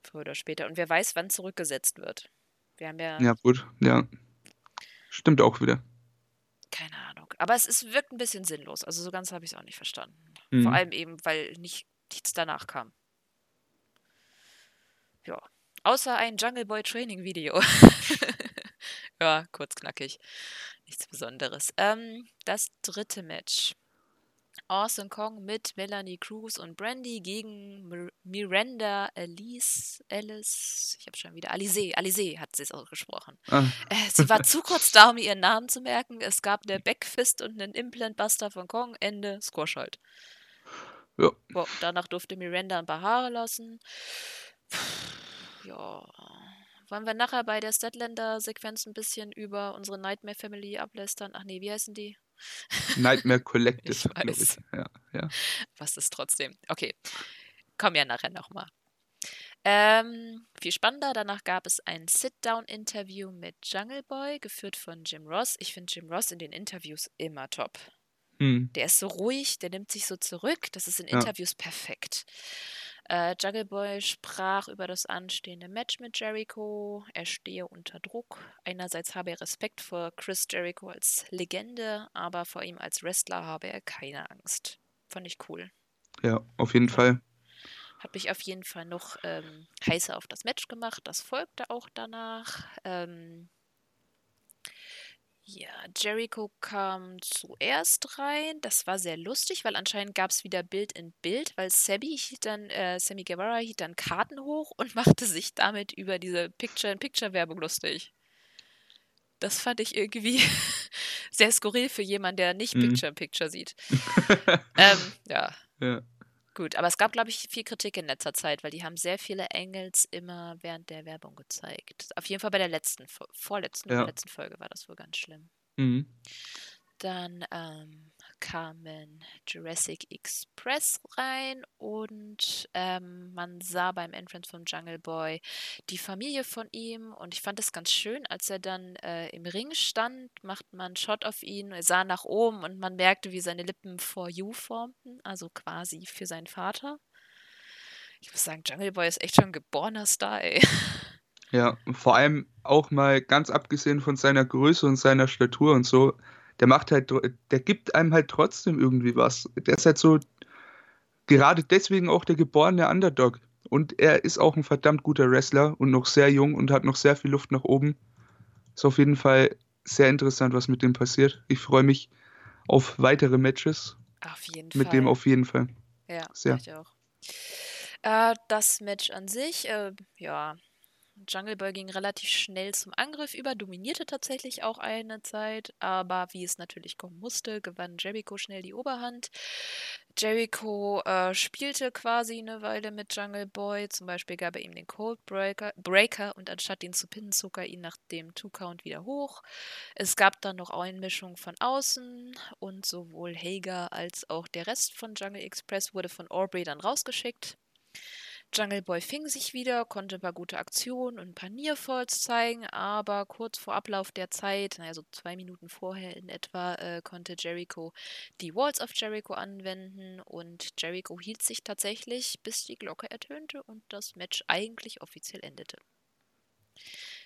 Früher oder später. Und wer weiß, wann zurückgesetzt wird. Wir haben ja, Ja, gut, ja. Stimmt auch wieder. keine Ahnung. Aber es ist, wirkt ein bisschen sinnlos. Also so ganz habe ich es auch nicht verstanden. Mhm. Vor allem eben, weil nicht, nichts danach kam. Ja. Außer ein Jungle Boy Training Video. *laughs* ja, kurz knackig. Nichts Besonderes. Ähm, das dritte Match. Awesome Kong mit Melanie Cruz und Brandy gegen Mir Miranda Alice, Alice, ich habe schon wieder, Alize, Alize hat sie es ausgesprochen. Ah, Äh, sie war zu kurz da, um ihren Namen zu merken. Es gab eine Backfist und einen Implant-Buster von Kong. Ende, Squash halt. ja. Boah, danach durfte Miranda ein paar Haare lassen. Ja. Wollen wir nachher bei der Statlander-Sequenz ein bisschen über unsere Nightmare Family ablästern? Ach nee, wie heißen die? Nightmare *laughs* Collective, glaube ich. Ja, ja. Was ist trotzdem? Okay, kommen ja nachher nochmal. Ähm, viel spannender, danach gab es ein Sit-Down-Interview mit Jungle Boy, geführt von Jim Ross. Ich finde Jim Ross in den Interviews immer top. Hm. Der ist so ruhig, der nimmt sich so zurück. Das ist in Ja. Interviews perfekt. Äh, Jungle Boy sprach über das anstehende Match mit Jericho. Er stehe unter Druck. Einerseits habe er Respekt vor Chris Jericho als Legende, aber vor ihm als Wrestler habe er keine Angst. Fand ich cool. Ja, auf jeden Fall. Hat mich auf jeden Fall noch ähm, heißer auf das Match gemacht. Das folgte auch danach. Ähm, ja, Jericho kam zuerst rein. Das war sehr lustig, weil anscheinend gab es wieder Bild in Bild, weil Sammy hielt dann, äh, Sammy Guevara hielt dann Karten hoch und *laughs* machte sich damit über diese Picture-in-Picture-Werbung lustig. Das fand ich irgendwie *laughs* sehr skurril für jemanden, der nicht Mhm. Picture-in-Picture sieht. *laughs* ähm, ja, Ja. Gut. Aber es gab, glaube ich, viel Kritik in letzter Zeit, weil die haben sehr viele Angles immer während der Werbung gezeigt. Auf jeden Fall bei der letzten, vorletzten Ja. letzten Folge war das wohl ganz schlimm. Mhm. Dann ähm, kamen Jurassic Express rein und ähm, man sah beim Entrance von Jungle Boy die Familie von ihm und ich fand es ganz schön, als er dann äh, im Ring stand, macht man einen Shot auf ihn, er sah nach oben und man merkte, wie seine Lippen For You formten, also quasi für seinen Vater. Ich muss sagen, Jungle Boy ist echt schon ein geborener Star, ey. Ja, vor allem auch mal ganz abgesehen von seiner Größe und seiner Statur und so, der macht halt, der gibt einem halt trotzdem irgendwie was. Der ist halt so gerade deswegen auch der geborene Underdog. Und er ist auch ein verdammt guter Wrestler und noch sehr jung und hat noch sehr viel Luft nach oben. Ist auf jeden Fall sehr interessant, was mit dem passiert. Ich freue mich auf weitere Matches Auf jeden mit Fall. dem auf jeden Fall. Ja, Sehr. ich auch. Äh, das Match an sich, äh, ja, Jungle Boy ging relativ schnell zum Angriff über, dominierte tatsächlich auch eine Zeit, aber wie es natürlich kommen musste, gewann Jericho schnell die Oberhand. Jericho äh, spielte quasi eine Weile mit Jungle Boy, zum Beispiel gab er ihm den Cold Breaker, Breaker und anstatt ihn zu pinnen, zog er ihn nach dem Two-Count wieder hoch. Es gab dann noch Einmischung von außen und sowohl Hager als auch der Rest von Jungle Express wurde von Aubrey dann rausgeschickt. Jungle Boy fing sich wieder, konnte ein paar gute Aktionen und ein paar Nearfalls zeigen, aber kurz vor Ablauf der Zeit, naja, so zwei Minuten vorher in etwa, äh, konnte Jericho die Walls of Jericho anwenden und Jericho hielt sich tatsächlich, bis die Glocke ertönte und das Match eigentlich offiziell endete.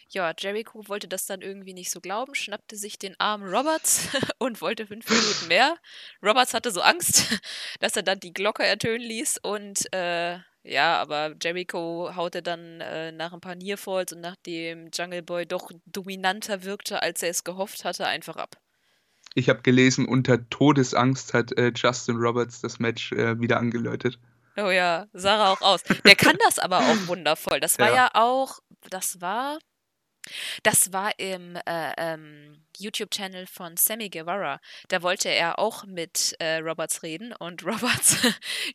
Ja, Jericho wollte das dann irgendwie nicht so glauben, schnappte sich den armen Roberts *laughs* und wollte fünf Minuten mehr. Roberts hatte so Angst, *laughs* dass er dann die Glocke ertönen ließ und äh, ja, aber Jericho haute dann äh, nach ein paar Nearfalls und nachdem Jungle Boy doch dominanter wirkte, als er es gehofft hatte, einfach ab. Ich habe gelesen, unter Todesangst hat äh, Justin Roberts das Match äh, wieder angeläutet. Oh ja, sah er auch aus. Der kann das aber auch *laughs* wundervoll. Das war Ja. ja auch, das war, das war im äh, ähm, YouTube-Channel von Sammy Guevara. Da wollte er auch mit äh, Roberts reden und *laughs* Roberts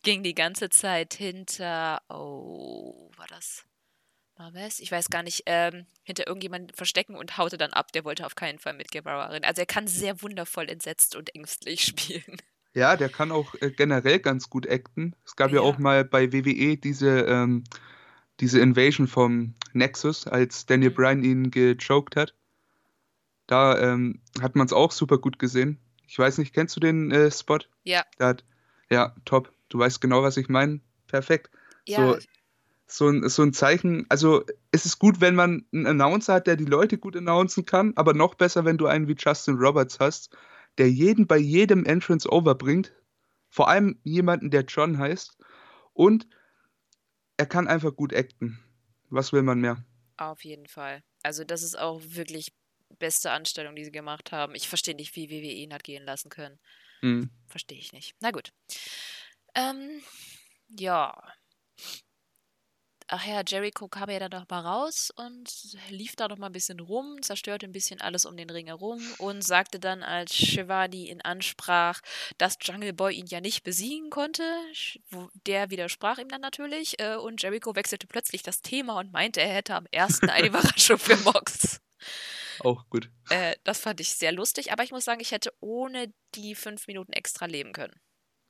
ging die ganze Zeit hinter, oh, war das? Ich weiß gar nicht, ähm, hinter irgendjemanden verstecken und haute dann ab. Der wollte auf keinen Fall mit Guevara reden. Also er kann sehr wundervoll entsetzt und ängstlich *laughs* spielen. Ja, der kann auch äh, generell ganz gut acten. Es gab ja, Ja. auch mal bei WWE diese, ähm, diese Invasion vom Nexus, als Daniel Mhm. Bryan ihn gechoked hat. Da ähm, hat man es auch super gut gesehen. Ich weiß nicht, kennst du den äh, Spot? Ja. Da hat, ja, top. Du weißt genau, was ich meine. Perfekt. Ja, So, so ein, so ein Zeichen, also es ist gut, wenn man einen Announcer hat, der die Leute gut announcen kann, aber noch besser, wenn du einen wie Justin Roberts hast, der jeden bei jedem Entrance overbringt. Vor allem jemanden, der John heißt. Und er kann einfach gut acten. Was will man mehr? Auf jeden Fall. Also das ist auch wirklich beste Anstellung, die sie gemacht haben. Ich verstehe nicht, wie WWE ihn hat gehen lassen können. Hm. Verstehe ich nicht. Na gut. Ähm, ja. Ach ja, Jericho kam ja dann noch mal raus und lief da noch mal ein bisschen rum, zerstörte ein bisschen alles um den Ring herum und sagte dann, als Shivani ihn ansprach, dass Jungle Boy ihn ja nicht besiegen konnte. Der widersprach ihm dann natürlich äh, und Jericho wechselte plötzlich das Thema und meinte, er hätte am ersten eine *laughs* Überraschung für Mox. Auch gut. Äh, das fand ich sehr lustig, aber ich muss sagen, ich hätte ohne die fünf Minuten extra leben können.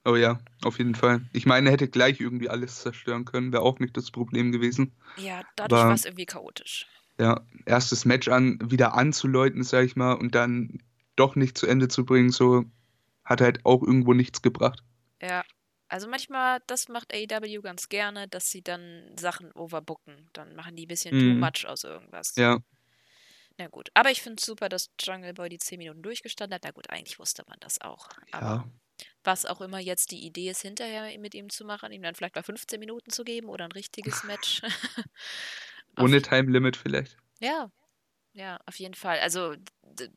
Oh ja, auf jeden Fall. Ich meine, er hätte gleich irgendwie alles zerstören können, wäre auch nicht das Problem gewesen. Ja, dadurch war es irgendwie chaotisch. Ja, erstes Match an, wieder anzuläuten, sag ich mal, und dann doch nicht zu Ende zu bringen, so hat halt auch irgendwo nichts gebracht. Ja. Also manchmal, das macht AEW ganz gerne, dass sie dann Sachen overbooken. Dann machen die ein bisschen too Mhm. much aus irgendwas. Ja, Na gut. Aber ich finde es super, dass Jungle Boy die 10 Minuten durchgestanden hat. Na gut, eigentlich wusste man das auch. Aber ja. Was auch immer jetzt die Idee ist, hinterher mit ihm zu machen, ihm dann vielleicht mal 15 Minuten zu geben oder ein richtiges Match. *laughs* Ohne Time Limit vielleicht. Ja, ja, auf jeden Fall. Also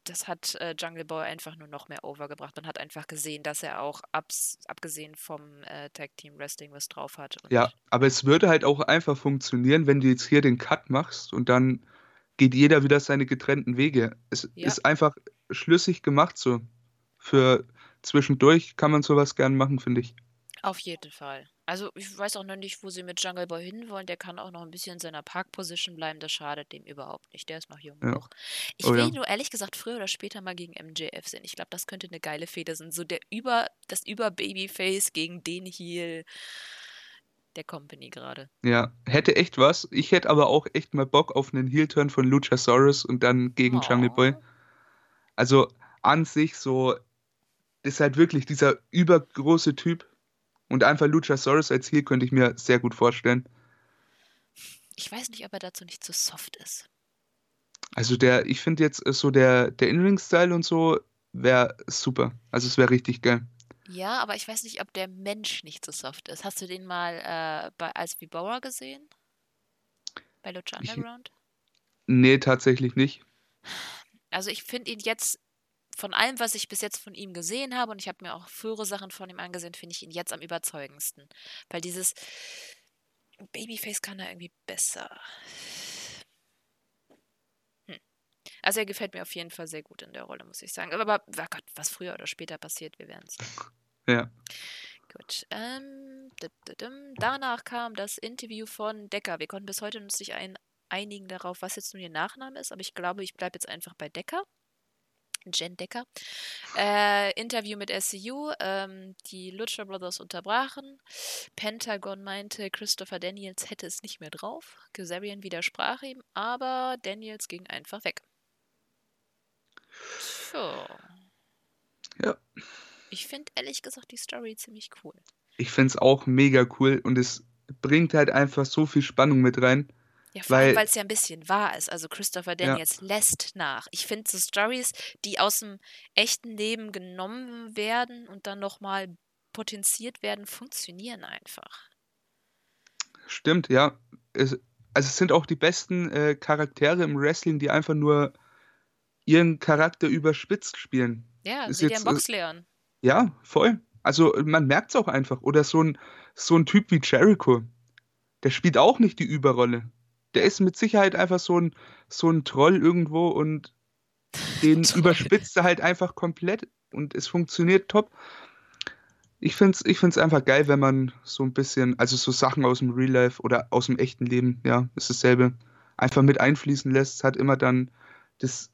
das hat äh, Jungle Boy einfach nur noch mehr overgebracht. Man hat einfach gesehen, dass er auch abs abgesehen vom äh, Tag Team Wrestling was drauf hat. ja, aber es würde halt auch einfach funktionieren, wenn du jetzt hier den Cut machst und dann geht jeder wieder seine getrennten Wege. Es ja. ist einfach schlüssig gemacht so. Für zwischendurch kann man sowas gern machen, finde ich. Auf jeden Fall. Also ich weiß auch noch nicht, wo sie mit Jungle Boy hinwollen. Der kann auch noch ein bisschen in seiner Park-Position bleiben. Das schadet dem überhaupt nicht. Der ist noch jung. Ja. Ich oh, will ja. nur ehrlich gesagt früher oder später mal gegen MJF sehen. Ich glaube, das könnte eine geile Feder sein. So der über, das über Babyface gegen den Heel der Company gerade. Ja, hätte echt was. Ich hätte aber auch echt mal Bock auf einen Heel-Turn von Luchasaurus und dann gegen oh. Jungle Boy. Also an sich so, ist halt wirklich dieser übergroße Typ, und einfach Luchasaurus als Ziel könnte ich mir sehr gut vorstellen. Ich weiß nicht, ob er dazu nicht zu soft ist. Also der, ich finde jetzt so der, der In-Ring-Style und so wäre super. Also es wäre richtig geil. Ja, aber ich weiß nicht, ob der Mensch nicht zu soft ist. Hast du den mal äh, bei Ice V Bauer gesehen? Bei Lucha Underground? Ich, nee, tatsächlich nicht. Also ich finde ihn jetzt von allem, was ich bis jetzt von ihm gesehen habe, und ich habe mir auch frühere Sachen von ihm angesehen, finde ich ihn jetzt am überzeugendsten. Weil dieses Babyface kann er irgendwie besser. Hm. Also er gefällt mir auf jeden Fall sehr gut in der Rolle, muss ich sagen. Aber, oh Gott, was früher oder später passiert, wir werden es. *laughs* Ja. Gut. Ähm, danach kam das Interview von Decker. Wir konnten bis heute uns nicht ein, einigen darauf, was jetzt nun ihr Nachname ist, aber ich glaube, ich bleibe jetzt einfach bei Decker. Jen Decker. Äh, Interview mit SCU. Ähm, die Lucha Brothers unterbrachen. Pentagon meinte, Christopher Daniels hätte es nicht mehr drauf. Kazarian widersprach ihm, aber Daniels ging einfach weg. So. Ja. Ich finde ehrlich gesagt die Story ziemlich cool. Ich finde es auch mega cool und es bringt halt einfach so viel Spannung mit rein. Ja, vor allem, weil es ja ein bisschen wahr ist. Also Christopher Daniels ja. lässt nach. Ich finde so Stories, die aus dem echten Leben genommen werden und dann nochmal potenziert werden, funktionieren einfach. Stimmt, ja. Es, also es sind auch die besten äh, Charaktere im Wrestling, die einfach nur ihren Charakter überspitzt spielen. Ja, ist jetzt, Boxleon. Ja, voll. Also man merkt es auch einfach. Oder so ein, so ein Typ wie Jericho. Der spielt auch nicht die Überrolle der ist mit Sicherheit einfach so ein, so ein Troll irgendwo und *laughs* den überspitzt er halt einfach komplett und es funktioniert top. Ich finde es ich find's einfach geil, wenn man so ein bisschen, also so Sachen aus dem Real Life oder aus dem echten Leben, ja, ist dasselbe, einfach mit einfließen lässt, hat immer dann das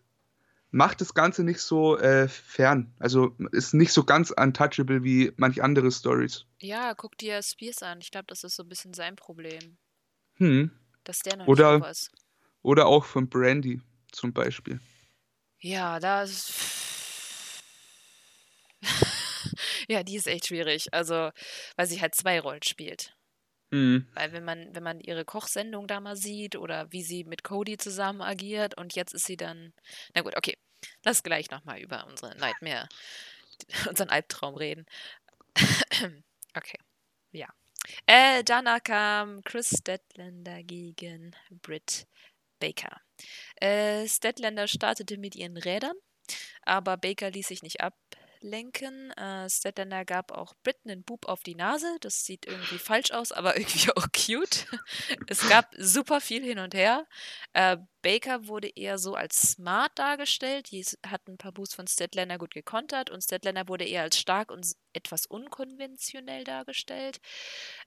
macht das Ganze nicht so äh, fern. Also ist nicht so ganz untouchable wie manch andere Stories. Ja, guck dir Spears an. Ich glaube, das ist so ein bisschen sein Problem. Hm. Dass der noch oder, nicht ist. Oder auch von Brandy zum Beispiel. Ja, da ist. *laughs* ja, die ist echt schwierig. Also, weil sie halt zwei Rollen spielt. Mhm. Weil wenn man, wenn man ihre Kochsendung da mal sieht oder wie sie mit Cody zusammen agiert und jetzt ist sie dann. Na gut, okay. Lass gleich nochmal über unsere Nightmare, *laughs* unseren Albtraum reden. *clears throat* okay. Ja. Äh, danach kam Chris Statlander gegen Britt Baker. Äh, Statlander startete mit ihren Rädern, aber Baker ließ sich nicht ab lenken. Äh, Statlander gab auch Britt einen Bub auf die Nase. Das sieht irgendwie falsch aus, aber *laughs* irgendwie auch cute. es gab super viel hin und her. Äh, Baker wurde eher so als smart dargestellt. Die hat ein paar Boosts von Statlander gut gekontert und Statlander wurde eher als stark und etwas unkonventionell dargestellt.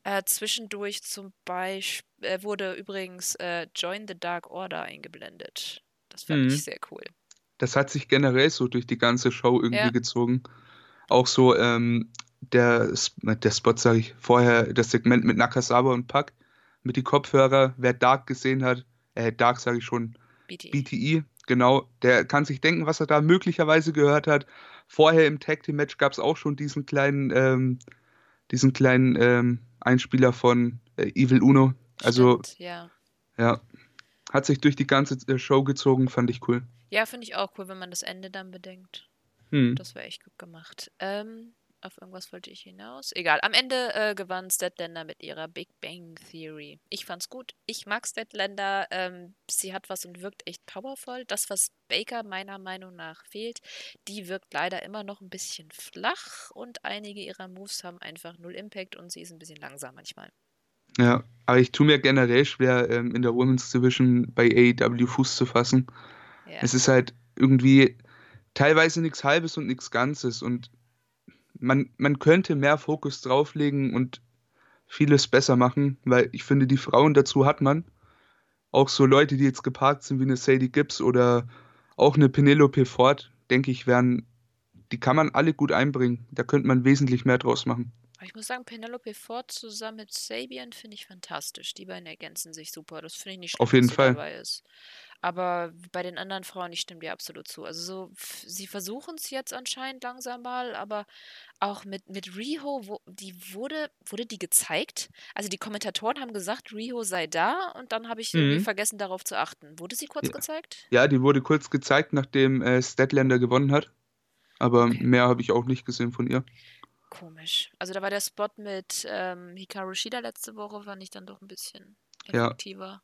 Äh, zwischendurch zum Beispiel äh, wurde übrigens äh, Join the Dark Order eingeblendet. Das fand mhm. ich sehr cool das hat sich generell so durch die ganze Show irgendwie ja. gezogen. Auch so ähm, der, der Spot, sage ich vorher, das Segment mit Nakasawa und Pack, mit die Kopfhörer, wer Dark gesehen hat, äh, Dark sage ich schon, BTI. BTI, genau, der kann sich denken, was er da möglicherweise gehört hat. Vorher im Tag Team Match gab es auch schon diesen kleinen, ähm, diesen kleinen ähm, Einspieler von äh, Evil Uno. Also, Stimmt, ja. ja, hat sich durch die ganze äh, Show gezogen, fand ich cool. Ja, finde ich auch cool, wenn man das Ende dann bedenkt. Hm. Das wäre echt gut gemacht. Ähm, Auf irgendwas wollte ich hinaus. Egal. Am Ende äh, gewann Statlander mit ihrer Big Bang Theory. Ich fand's gut. Ich mag Statlander. Ähm, sie hat was und wirkt echt powerful. Das, was Baker meiner Meinung nach fehlt, die wirkt leider immer noch ein bisschen flach und einige ihrer Moves haben einfach null Impact und sie ist ein bisschen langsam manchmal. Ja, aber ich tue mir generell schwer, ähm, in der Women's Division bei AEW Fuß zu fassen. Ja. Es ist halt irgendwie teilweise nichts Halbes und nichts Ganzes und man, man könnte mehr Fokus drauflegen und vieles besser machen, weil ich finde, die Frauen dazu hat man. Auch so Leute, die jetzt geparkt sind wie eine Sadie Gibbs oder auch eine Penelope Ford, denke ich, werden, die kann man alle gut einbringen. Da könnte man wesentlich mehr draus machen. Ich muss sagen, Penelope Ford zusammen mit Sabian finde ich fantastisch. Die beiden ergänzen sich super. Das finde ich nicht schlimm, Auf jeden Fall. Aber bei den anderen Frauen, ich stimme dir absolut zu. Also so, sie versuchen es jetzt anscheinend langsam mal, aber auch mit, mit Riho, wo, die wurde, wurde die gezeigt? Also die Kommentatoren haben gesagt, Riho sei da und dann habe ich irgendwie mhm. vergessen, darauf zu achten. Wurde sie kurz Ja. gezeigt? Ja, die wurde kurz gezeigt, nachdem äh, Statlander gewonnen hat. Aber Okay. mehr habe ich auch nicht gesehen von ihr. Komisch. Also da war der Spot mit ähm, Hikaru Shida letzte Woche, fand ich dann doch ein bisschen effektiver. Ja,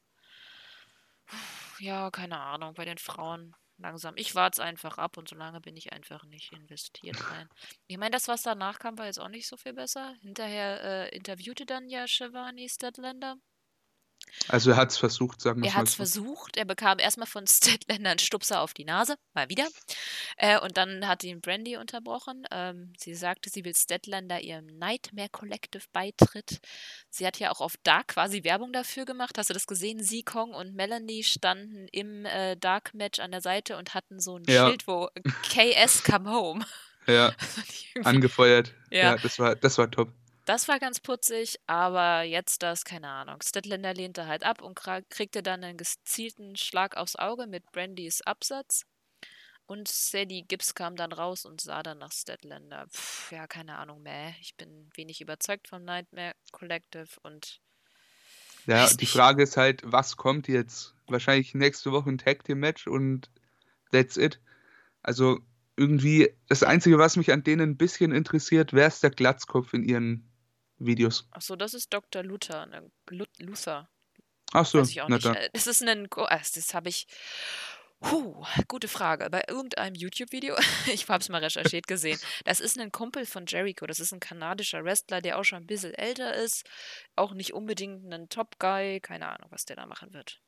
keine Ahnung, bei den Frauen langsam. Ich warte es einfach ab und solange bin ich einfach nicht investiert rein. Ich meine, das, was danach kam, war jetzt auch nicht so viel besser. Hinterher äh, interviewte dann ja Shivani Statlander also er hat es versucht, sagen wir Er hat es versucht. Er bekam erstmal von *laughs* Statlander einen Stupser auf die Nase, mal wieder. Äh, und dann hat ihn Brandy unterbrochen. Ähm, sie sagte, sie will Statlander ihrem Nightmare Collective beitritt. Sie hat ja auch auf Dark quasi Werbung dafür gemacht. Hast du das gesehen? Sie, Kong und Melanie standen im äh, Dark Match an der Seite und hatten so ein ja. Schild, wo KS come home. Ja, *laughs* angefeuert. Ja. ja, das, war, das war top. Das war ganz putzig, aber jetzt das, keine Ahnung. Stedländer lehnte halt ab und kriegte dann einen gezielten Schlag aufs Auge mit Brandys Absatz. Und Sadie Gibbs kam dann raus und sah dann nach Stedländer. Pff, ja, keine Ahnung mehr. Ich bin wenig überzeugt vom Nightmare Collective und. Ja, die Frage ist halt, was kommt jetzt? Wahrscheinlich nächste Woche ein Tag Team Match und that's it. Also irgendwie, das Einzige, was mich an denen ein bisschen interessiert, wer ist der Glatzkopf in ihren Videos. Achso, das ist Dr. Luther. Ne? Luther. Achso, das ist ein. Ah, das habe ich. Puh, gute Frage. Bei irgendeinem YouTube-Video, *laughs* ich habe es mal recherchiert gesehen, *laughs* das ist ein Kumpel von Jericho. Das ist ein kanadischer Wrestler, der auch schon ein bisschen älter ist. Auch nicht unbedingt ein Top-Guy. Keine Ahnung, was der da machen wird.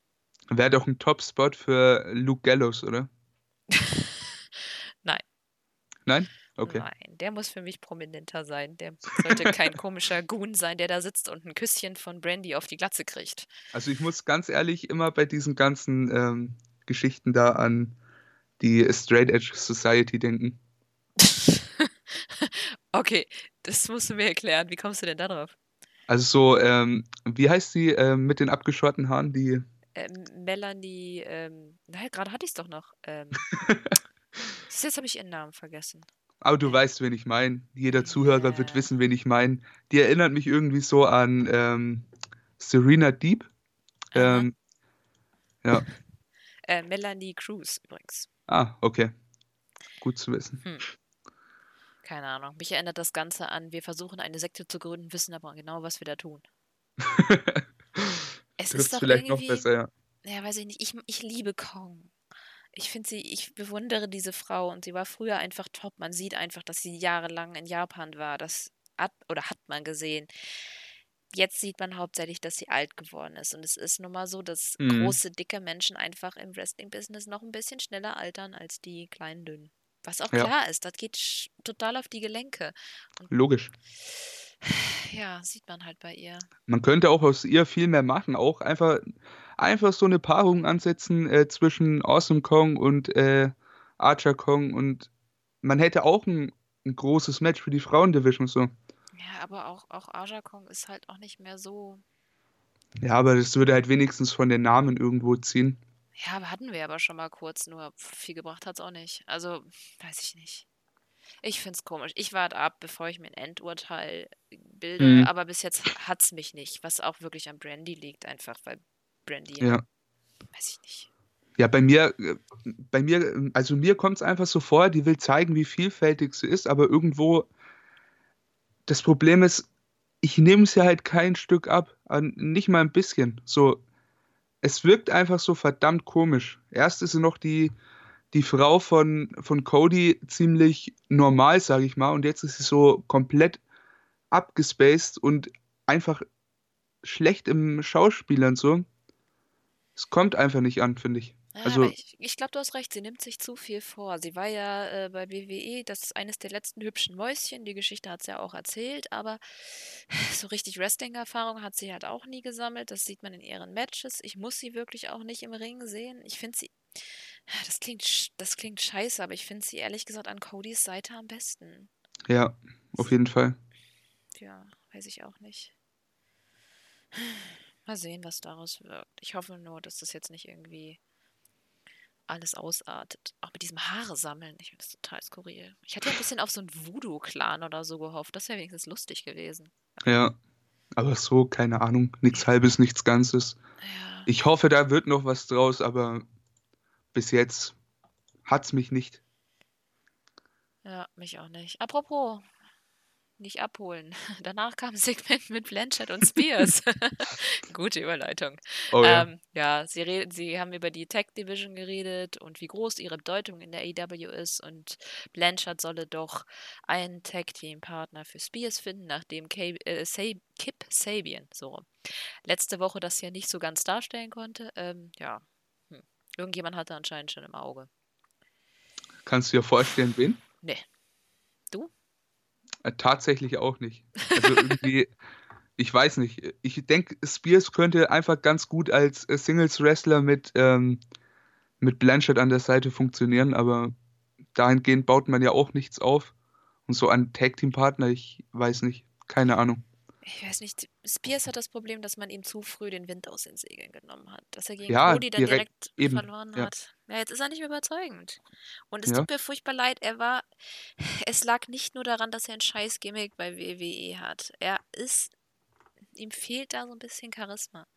Wäre doch ein Top-Spot für Luke Gallows, oder? *laughs* Nein. Nein? Okay. Nein, der muss für mich prominenter sein. Der sollte kein *laughs* komischer Goon sein, der da sitzt und ein Küsschen von Brandy auf die Glatze kriegt. Also ich muss ganz ehrlich immer bei diesen ganzen ähm, Geschichten da an die Straight Edge Society denken. *laughs* okay, das musst du mir erklären. Wie kommst du denn da drauf? Also so, ähm, wie heißt sie äh, mit den abgeschorten Haaren, die... Ähm, Melanie, ähm, naja, gerade hatte ich es doch noch. Ähm, *laughs* jetzt habe ich ihren Namen vergessen. Aber du weißt, wen ich meine. Jeder Zuhörer wird wissen, wen ich meine. Die erinnert mich irgendwie so an ähm, Serena Deep. Ähm, ja. *laughs* Äh, Melanie Cruz übrigens. Ah, okay. Gut zu wissen. Hm. Keine Ahnung. Mich erinnert das Ganze an, wir versuchen eine Sekte zu gründen, wissen aber genau, was wir da tun. *laughs* es ist doch vielleicht noch besser, ja. Ja, weiß ich nicht. Ich, ich liebe Kong ich finde sie, ich bewundere diese Frau und sie war früher einfach top. Man sieht einfach, dass sie jahrelang in Japan war. Das hat oder hat man gesehen. Jetzt sieht man hauptsächlich, dass sie alt geworden ist. Und es ist nun mal so, dass mhm. große, dicke Menschen einfach im Wrestling-Business noch ein bisschen schneller altern als die kleinen, dünnen. Was auch ja. klar ist, das geht total auf die Gelenke. Und Logisch. *sighs* Ja, sieht man halt bei ihr. Man könnte auch aus ihr viel mehr machen. Auch einfach einfach so eine Paarung ansetzen äh, zwischen Awesome Kong und äh, Archer Kong und man hätte auch ein, ein großes Match für die Frauendivision so. Ja, aber auch, auch Archer Kong ist halt auch nicht mehr so. Ja, aber das würde halt wenigstens von den Namen irgendwo ziehen. Ja, hatten wir aber schon mal kurz, nur viel gebracht hat es auch nicht. Also, weiß ich nicht. Ich finde es komisch. Ich warte ab, bevor ich mir ein Endurteil bilde, mhm. aber bis jetzt hat es mich nicht, was auch wirklich an Brandy liegt, einfach weil Brandy. Ja. Weiß ich nicht. Ja, bei mir, bei mir, also mir kommt es einfach so vor, die will zeigen, wie vielfältig sie ist, aber irgendwo das Problem ist, ich nehme es ja halt kein Stück ab, nicht mal ein bisschen. So, es wirkt einfach so verdammt komisch. Erst ist sie noch die, die Frau von, von Cody ziemlich normal, sage ich mal, und jetzt ist sie so komplett abgespaced und einfach schlecht im Schauspielern so. Es kommt einfach nicht an, finde ich. Ja, Also, ich, ich glaube, du hast recht, sie nimmt sich zu viel vor. Sie war ja äh, bei WWE, das ist eines der letzten hübschen Mäuschen. Die Geschichte hat sie ja auch erzählt, aber *sighs* so richtig Wrestling-Erfahrung hat sie halt auch nie gesammelt. Das sieht man in ihren Matches. Ich muss sie wirklich auch nicht im Ring sehen. Ich finde sie, *sighs* das klingt, das klingt scheiße, aber ich finde sie ehrlich gesagt an Codys Seite am besten. ja, auf jeden Fall. Ja, weiß ich auch nicht. *sighs* Mal sehen, was daraus wird. Ich hoffe nur, dass das jetzt nicht irgendwie alles ausartet. Auch mit diesem Haare sammeln. Ich finde das total skurril. Ich hatte ja ein bisschen auf so einen Voodoo-Clan oder so gehofft. Das wäre wenigstens lustig gewesen. Ja, aber so, keine Ahnung, nichts Halbes, nichts Ganzes. Ja, Ich hoffe, da wird noch was draus, aber bis jetzt hat's mich nicht. ja, mich auch nicht. Apropos, nicht abholen. *laughs* Danach kam ein Segment mit Blanchett und Spears. *laughs* *laughs* Gute Überleitung. Oh ja, Ähm, ja, sie, reden, sie haben über die Tech Division geredet und wie groß ihre Bedeutung in der AEW ist und Blanchard solle doch einen Tag Team Partner für Spears finden, nachdem K äh, Sa Kip Sabian so rum, letzte Woche das ja nicht so ganz darstellen konnte. Ähm, ja, hm. Irgendjemand hatte anscheinend schon im Auge. kannst du dir vorstellen, wen? Nee, du? Äh, tatsächlich auch nicht. Also irgendwie, *laughs* ich weiß nicht. Ich denke, Spears könnte einfach ganz gut als äh, Singles-Wrestler mit, ähm, mit Blanchard an der Seite funktionieren, aber dahingehend baut man ja auch nichts auf. Und so ein Tag-Team-Partner, ich weiß nicht. Keine Ahnung. Ich weiß nicht, Spears hat das Problem, dass man ihm zu früh den Wind aus den Segeln genommen hat. Dass er gegen Ja, Cody dann direkt, direkt verloren Ja, hat. Ja, jetzt ist er nicht mehr überzeugend. Und es ja. tut mir furchtbar leid, er war. Es lag nicht nur daran, dass er ein scheiß Gimmick bei WWE hat. Er ist. Ihm fehlt da so ein bisschen Charisma.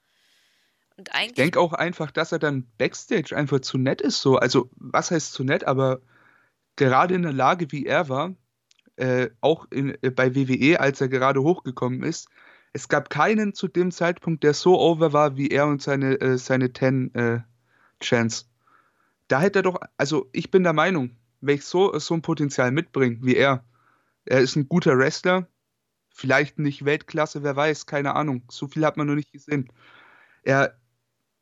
Und Ich eigentlich. denke auch einfach, dass er dann Backstage einfach zu nett ist. So. Also, was heißt zu nett? Aber gerade in der Lage, wie er war, äh, auch in, äh, bei WWE, als er gerade hochgekommen ist, es gab keinen zu dem Zeitpunkt, der so over war wie er und seine, äh, seine Ten äh, Chance. Da hätte er doch, also ich bin der Meinung, wenn ich so, so ein Potenzial mitbringe wie er, er ist ein guter Wrestler, vielleicht nicht Weltklasse, wer weiß, keine Ahnung, so viel hat man noch nicht gesehen. Er,